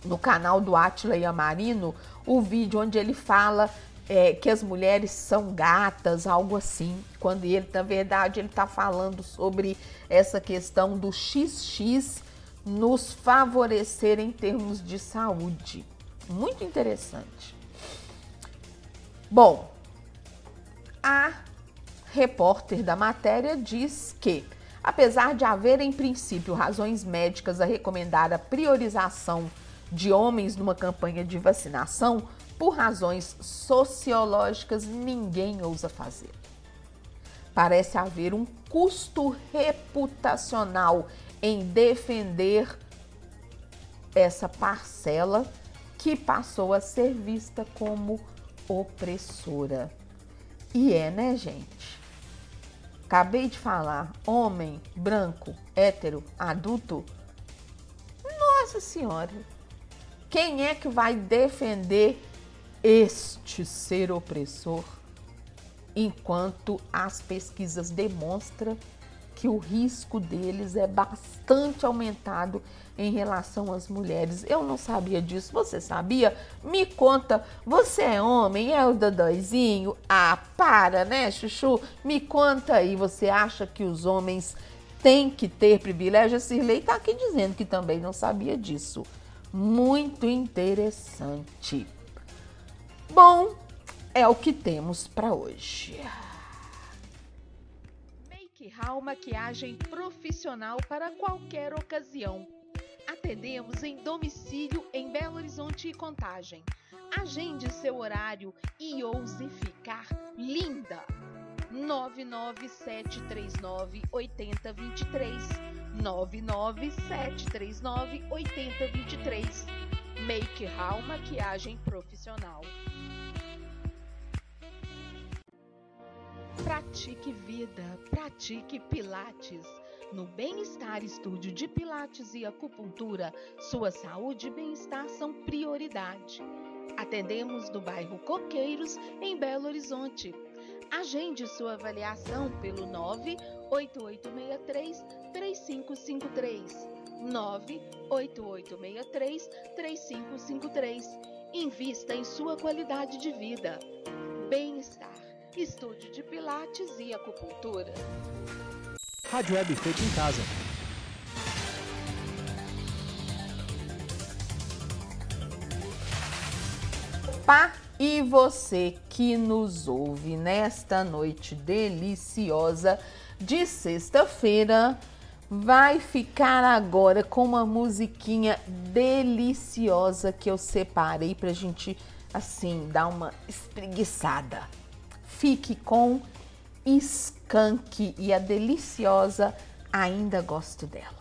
no canal do Atila e Amarino, o vídeo onde ele fala é, que as mulheres são gatas, algo assim. Quando ele, na verdade, ele está falando sobre essa questão do XX nos favorecer em termos de saúde. Muito interessante. Bom, a repórter da matéria diz que, apesar de haver em princípio razões médicas a recomendar a priorização de homens numa campanha de vacinação, por razões sociológicas ninguém ousa fazer. Parece haver um custo reputacional em defender essa parcela que passou a ser vista como opressora. E é, né, gente? Acabei de falar, homem, branco, hétero, adulto. Nossa Senhora! Quem é que vai defender este ser opressor? Enquanto as pesquisas demonstram que o risco deles é bastante aumentado em relação às mulheres. Eu não sabia disso, você sabia? Me conta, você é homem, é o dodóizinho? Ah, para, né, chuchu? Me conta aí, você acha que os homens têm que ter privilégio? A Cirlei tá aqui dizendo que também não sabia disso. Muito interessante. Bom, é o que temos para hoje. Hall Maquiagem profissional para qualquer ocasião. Atendemos em domicílio em Belo Horizonte e Contagem. Agende seu horário e ouse ficar linda. 99739 8023 99739 8023 Make Hall Maquiagem Profissional. Pratique vida, pratique Pilates. No Bem-Estar Estúdio de Pilates e Acupuntura, sua saúde e bem-estar são prioridade. Atendemos no bairro Coqueiros, em Belo Horizonte. Agende sua avaliação pelo 98863 3553. 98863 3553. Invista em sua qualidade de vida. Bem-estar estúdio de pilates e acupuntura. Rádio Web feito em casa. Pá, e você que nos ouve nesta noite deliciosa de sexta-feira, vai ficar agora com uma musiquinha deliciosa que eu separei pra gente assim dar uma espreguiçada fique com Skunk e a deliciosa Ainda Gosto Dela.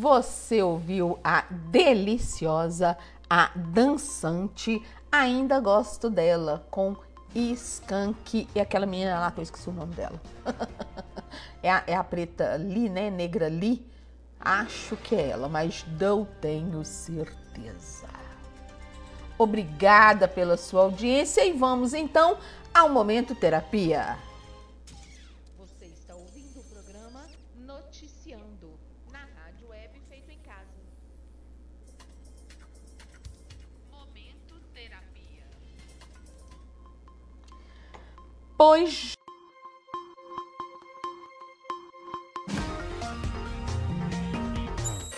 Você ouviu a deliciosa, a dançante, ainda gosto dela, com Skank e aquela menina lá que eu esqueci o nome dela. é, a, é a preta Li, né? Negra Li. Acho que é ela, mas não tenho certeza. Obrigada pela sua audiência e vamos então ao momento terapia. Na Rádio Web Feito em Casa. Momento terapia. Pois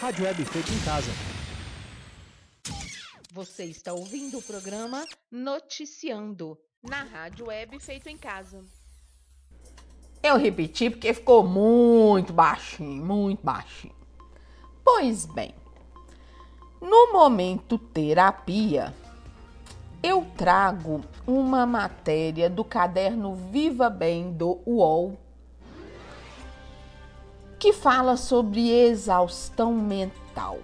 Rádio Web feito em casa. Você está ouvindo o programa Noticiando na Rádio Web Feito em Casa. Eu repeti porque ficou muito baixinho, muito baixinho. Pois bem, no momento terapia, eu trago uma matéria do caderno Viva Bem do UOL que fala sobre exaustão mental.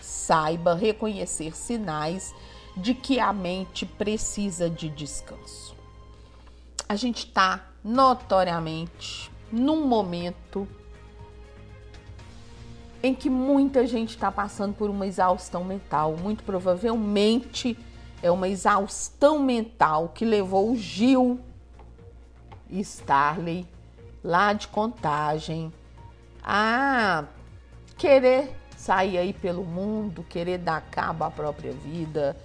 Saiba reconhecer sinais de que a mente precisa de descanso. A gente está notoriamente num momento em que muita gente está passando por uma exaustão mental. Muito provavelmente é uma exaustão mental que levou o Gil Starley, lá de contagem, a querer sair aí pelo mundo, querer dar cabo à própria vida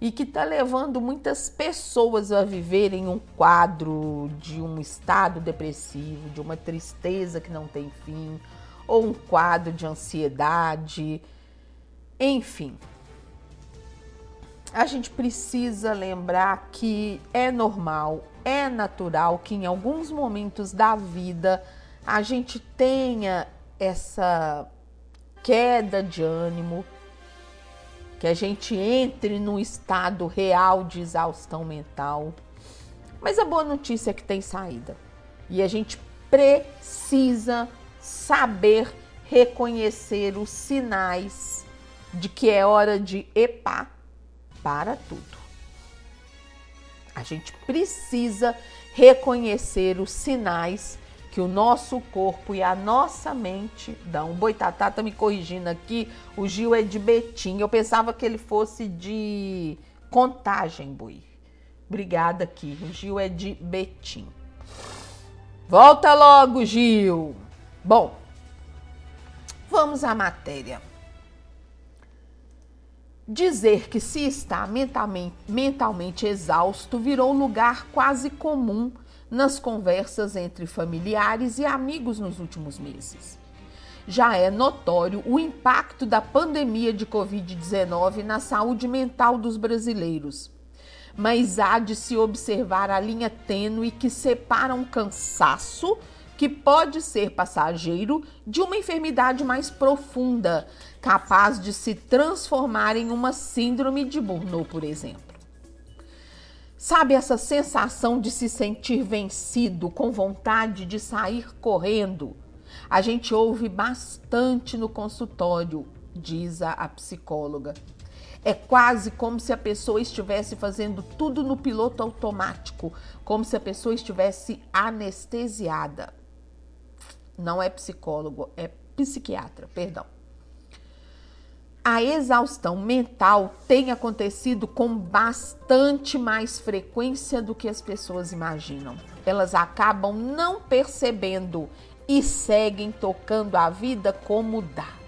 e que está levando muitas pessoas a viverem um quadro de um estado depressivo, de uma tristeza que não tem fim, ou um quadro de ansiedade, enfim. A gente precisa lembrar que é normal, é natural que em alguns momentos da vida a gente tenha essa queda de ânimo, que a gente entre num estado real de exaustão mental. Mas a boa notícia é que tem saída. E a gente precisa saber reconhecer os sinais de que é hora de epá para tudo. A gente precisa reconhecer os sinais que o nosso corpo e a nossa mente dão. O Boitatá tá me corrigindo aqui, o Gil é de Betim. Eu pensava que ele fosse de Contagem, Boi. Obrigada aqui. O Gil é de Betim. Volta logo, Gil. Bom, vamos à matéria. Dizer que se está mentalmente, mentalmente exausto virou lugar quase comum nas conversas entre familiares e amigos nos últimos meses. Já é notório o impacto da pandemia de Covid-19 na saúde mental dos brasileiros. Mas há de se observar a linha tênue que separa um cansaço que pode ser passageiro de uma enfermidade mais profunda, capaz de se transformar em uma síndrome de Burnout, por exemplo. Sabe essa sensação de se sentir vencido, com vontade de sair correndo? A gente ouve bastante no consultório, diz a, psicóloga. É quase como se a pessoa estivesse fazendo tudo no piloto automático, como se a pessoa estivesse anestesiada. Não é psicólogo, é psiquiatra, perdão. A exaustão mental tem acontecido com bastante mais frequência do que as pessoas imaginam. Elas acabam não percebendo e seguem tocando a vida como dá.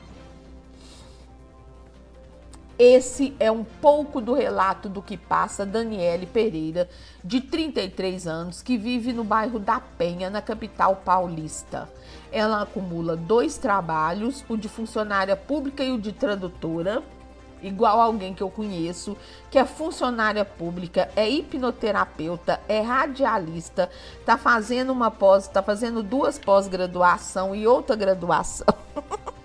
Esse é um pouco do relato do que passa Daniele Pereira, de 33 anos, que vive no bairro da Penha, na capital paulista. Ela acumula dois trabalhos, o de funcionária pública e o de tradutora, igual alguém que eu conheço, que é funcionária pública, é hipnoterapeuta, é radialista, tá fazendo uma pós, tá fazendo duas pós-graduação e outra graduação.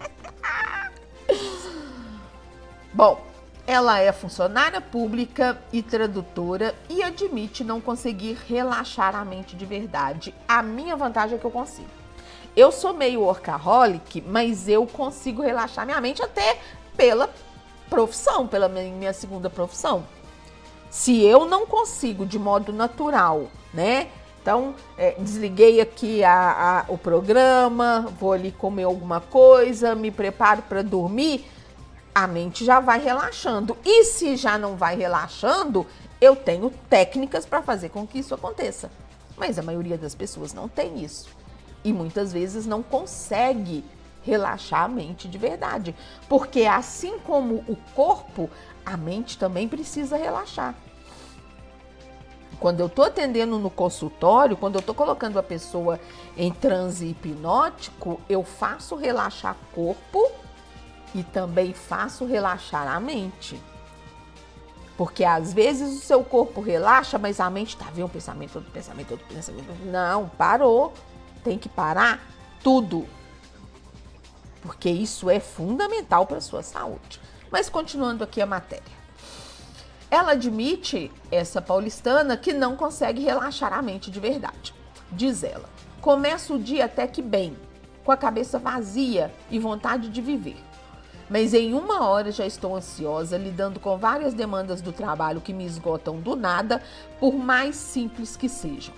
Bom, ela é funcionária pública e tradutora e admite não conseguir relaxar a mente de verdade. A minha vantagem é que eu consigo. Eu sou meio workaholic, mas eu consigo relaxar minha mente até pela profissão, pela minha segunda profissão. Se eu não consigo de modo natural, né? Então, é, desliguei aqui a, a, o programa, vou ali comer alguma coisa, me preparo para dormir, a mente já vai relaxando. E se já não vai relaxando, eu tenho técnicas para fazer com que isso aconteça. Mas a maioria das pessoas não tem isso. E muitas vezes não consegue relaxar a mente de verdade. Porque assim como o corpo, a mente também precisa relaxar. Quando eu estou atendendo no consultório, quando eu estou colocando a pessoa em transe hipnótico, eu faço relaxar corpo e também faço relaxar a mente. Porque às vezes o seu corpo relaxa, mas a mente tá vendo um pensamento, outro pensamento, outro pensamento. Não, parou. Tem que parar tudo. Porque isso é fundamental para sua saúde. Mas continuando aqui a matéria. Ela admite, essa paulistana, que não consegue relaxar a mente de verdade. Diz ela: começa o dia até que bem, com a cabeça vazia e vontade de viver mas em uma hora já estou ansiosa, lidando com várias demandas do trabalho que me esgotam do nada, por mais simples que sejam.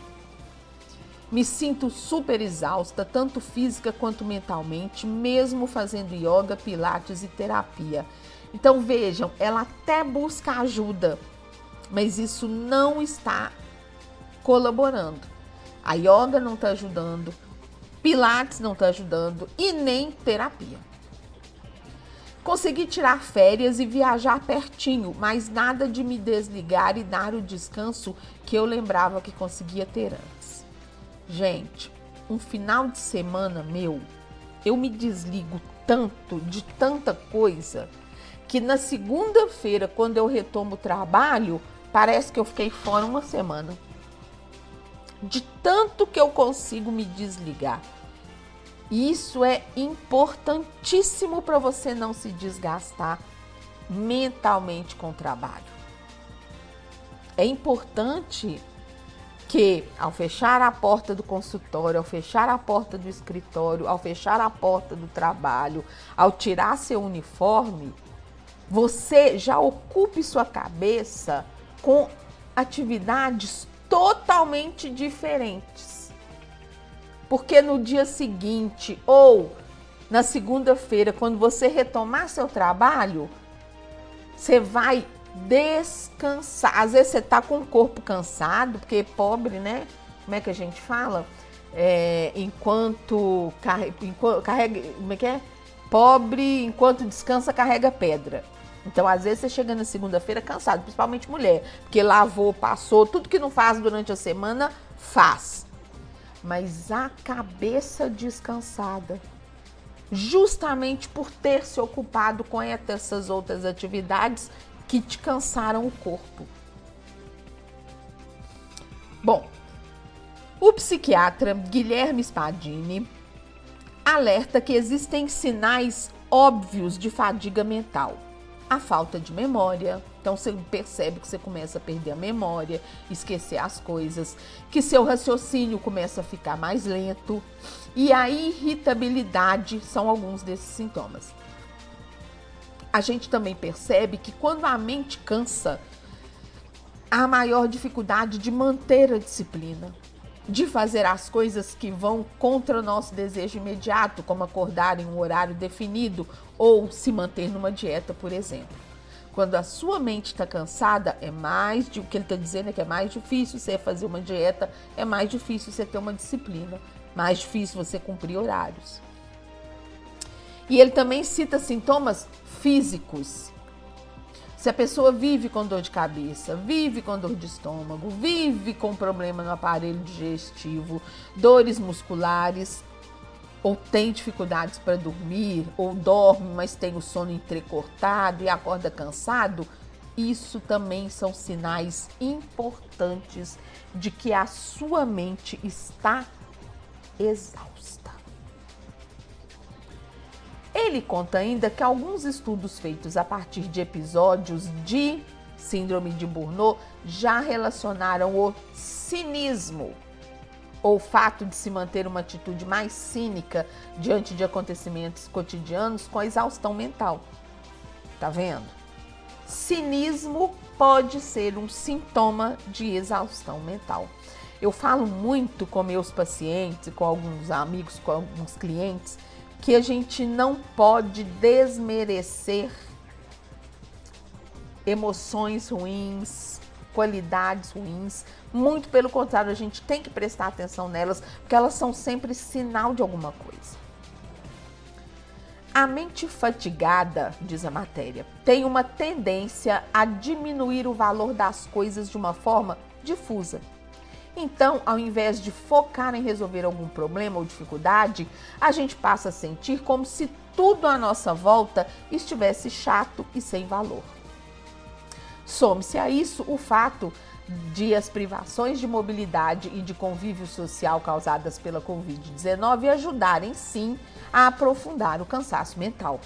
Me sinto super exausta, tanto física quanto mentalmente, mesmo fazendo yoga, pilates e terapia. Então vejam, ela até busca ajuda, mas isso não está colaborando. A yoga não está ajudando, pilates não está ajudando e nem terapia. Consegui tirar férias e viajar pertinho, mas nada de me desligar e dar o descanso que eu lembrava que conseguia ter antes. Gente, um final de semana meu, eu me desligo tanto de tanta coisa que na segunda-feira, quando eu retomo o trabalho, parece que eu fiquei fora uma semana. De tanto que eu consigo me desligar. Isso é importantíssimo para você não se desgastar mentalmente com o trabalho. É importante que, ao fechar a porta do consultório, ao fechar a porta do escritório, ao fechar a porta do trabalho, ao tirar seu uniforme, você já ocupe sua cabeça com atividades totalmente diferentes porque no dia seguinte ou na segunda-feira, quando você retomar seu trabalho, você vai descansar. Às vezes você tá com o corpo cansado, porque pobre, né? Como é que a gente fala? É, enquanto carrega, como é que é? Pobre, enquanto descansa, carrega pedra. Então, às vezes, você chega na segunda-feira cansado, principalmente mulher, porque lavou, passou, tudo que não faz durante a semana, faz mas a cabeça descansada, justamente por ter se ocupado com essas outras atividades que te cansaram o corpo. Bom, o psiquiatra Guilherme Spadini alerta que existem sinais óbvios de fadiga mental a falta de memória. Então você percebe que você começa a perder a memória, esquecer as coisas, que seu raciocínio começa a ficar mais lento e a irritabilidade são alguns desses sintomas. A gente também percebe que quando a mente cansa, há maior dificuldade de manter a disciplina de fazer as coisas que vão contra o nosso desejo imediato, como acordar em um horário definido ou se manter numa dieta, por exemplo. Quando a sua mente está cansada, é mais de o que ele está dizendo é que é mais difícil você fazer uma dieta, é mais difícil você ter uma disciplina, mais difícil você cumprir horários. E ele também cita sintomas físicos se a pessoa vive com dor de cabeça, vive com dor de estômago, vive com problema no aparelho digestivo, dores musculares, ou tem dificuldades para dormir, ou dorme, mas tem o sono entrecortado e acorda cansado, isso também são sinais importantes de que a sua mente está exausta. Ele conta ainda que alguns estudos feitos a partir de episódios de síndrome de Burnout já relacionaram o cinismo ou o fato de se manter uma atitude mais cínica diante de acontecimentos cotidianos com a exaustão mental. Tá vendo? Cinismo pode ser um sintoma de exaustão mental. Eu falo muito com meus pacientes, com alguns amigos, com alguns clientes, que a gente não pode desmerecer emoções ruins, qualidades ruins. Muito pelo contrário, a gente tem que prestar atenção nelas, porque elas são sempre sinal de alguma coisa. A mente fatigada, diz a matéria, tem uma tendência a diminuir o valor das coisas de uma forma difusa. Então, ao invés de focar em resolver algum problema ou dificuldade, a gente passa a sentir como se tudo à nossa volta estivesse chato e sem valor. Some-se a isso o fato de as privações de mobilidade e de convívio social causadas pela Covid-19 ajudarem sim a aprofundar o cansaço mental.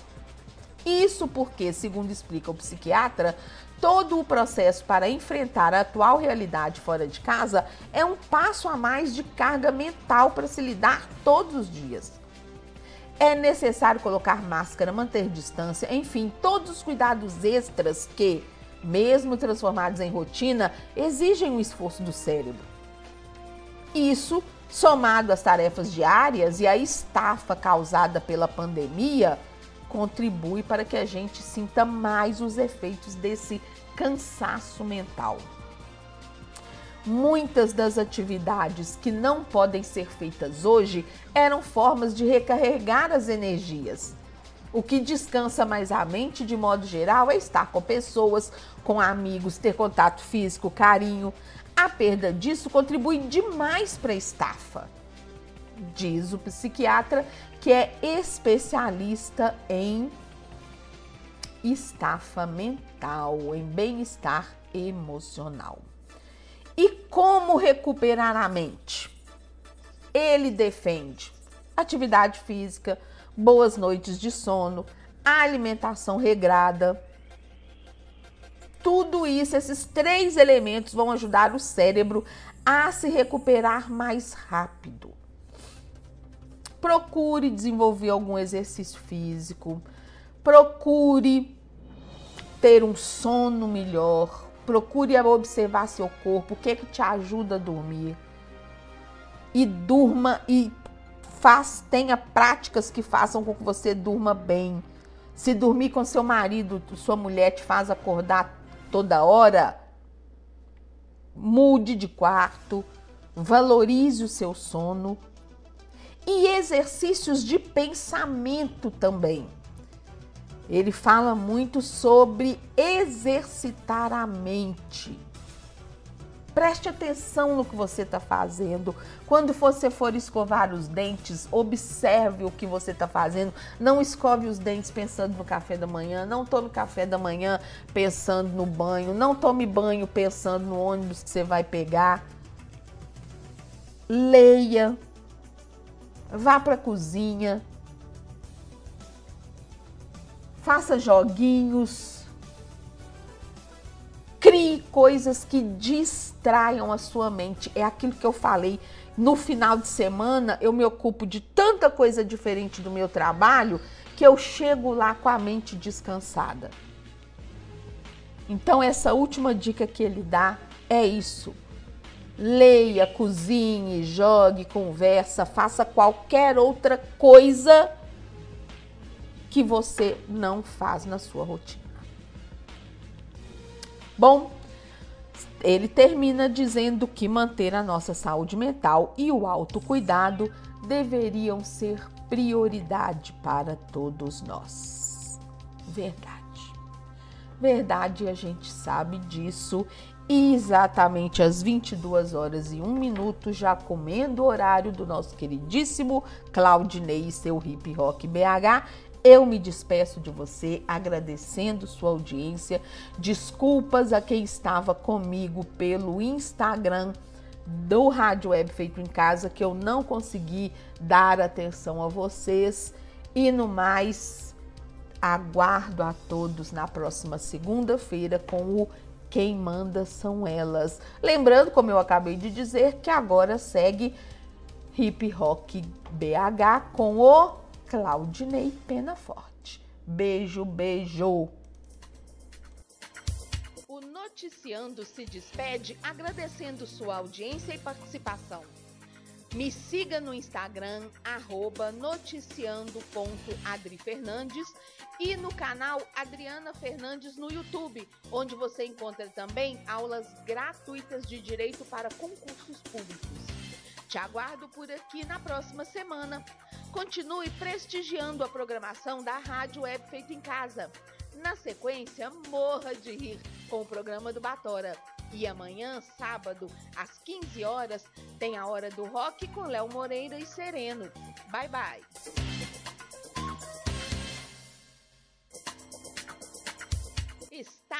Isso porque, segundo explica o psiquiatra, todo o processo para enfrentar a atual realidade fora de casa é um passo a mais de carga mental para se lidar todos os dias. É necessário colocar máscara, manter distância, enfim, todos os cuidados extras que, mesmo transformados em rotina, exigem um esforço do cérebro. Isso, somado às tarefas diárias e à estafa causada pela pandemia, contribui para que a gente sinta mais os efeitos desse cansaço mental. Muitas das atividades que não podem ser feitas hoje eram formas de recarregar as energias. O que descansa mais a mente, de modo geral, é estar com pessoas, com amigos, ter contato físico, carinho. A perda disso contribui demais para a estafa, diz o psiquiatra, que é especialista em estafa mental, em bem-estar emocional. E como recuperar a mente? Ele defende atividade física, boas noites de sono, alimentação regrada. Tudo isso, esses três elementos vão ajudar o cérebro a se recuperar mais rápido. Procure desenvolver algum exercício físico, procure ter um sono melhor, procure observar seu corpo, o que é que te ajuda a dormir. E durma e faz, tenha práticas que façam com que você durma bem. Se dormir com seu marido, sua mulher te faz acordar toda hora, mude de quarto, valorize o seu sono e exercícios de pensamento também. Ele fala muito sobre exercitar a mente. Preste atenção no que você está fazendo. Quando você for escovar os dentes, observe o que você está fazendo. Não escove os dentes pensando no café da manhã. Não tome café da manhã pensando no banho. Não tome banho pensando no ônibus que você vai pegar. Leia. Vá para a cozinha. Faça joguinhos Crie coisas que distraiam a sua mente. É aquilo que eu falei. No final de semana, eu me ocupo de tanta coisa diferente do meu trabalho que eu chego lá com a mente descansada. Então, essa última dica que ele dá é isso. Leia, cozinhe, jogue, conversa, faça qualquer outra coisa que você não faz na sua rotina. Bom, ele termina dizendo que manter a nossa saúde mental e o autocuidado deveriam ser prioridade para todos nós. Verdade. Verdade, a gente sabe disso. E exatamente às 22 horas e 1 minuto, já comendo o horário do nosso queridíssimo Claudinei e seu Hip Rock BH, eu me despeço de você agradecendo sua audiência. Desculpas a quem estava comigo pelo Instagram do Rádio Web Feito em Casa que eu não consegui dar atenção a vocês. E no mais, aguardo a todos na próxima segunda-feira com o Quem Manda São Elas. Lembrando, como eu acabei de dizer, que agora segue Hip Rock BH com o Claudinei Pena Forte. Beijo, beijo. O Noticiando se despede agradecendo sua audiência e participação. Me siga no Instagram, arroba noticiando.adrifernandes e no canal Adriana Fernandes no YouTube, onde você encontra também aulas gratuitas de direito para concursos públicos. Te aguardo por aqui na próxima semana. Continue prestigiando a programação da Rádio Web Feito em Casa. Na sequência, morra de rir com o programa do Batora. E amanhã, sábado, às 15 horas, tem a Hora do Rock com Léo Moreira e Sereno. Bye bye! Está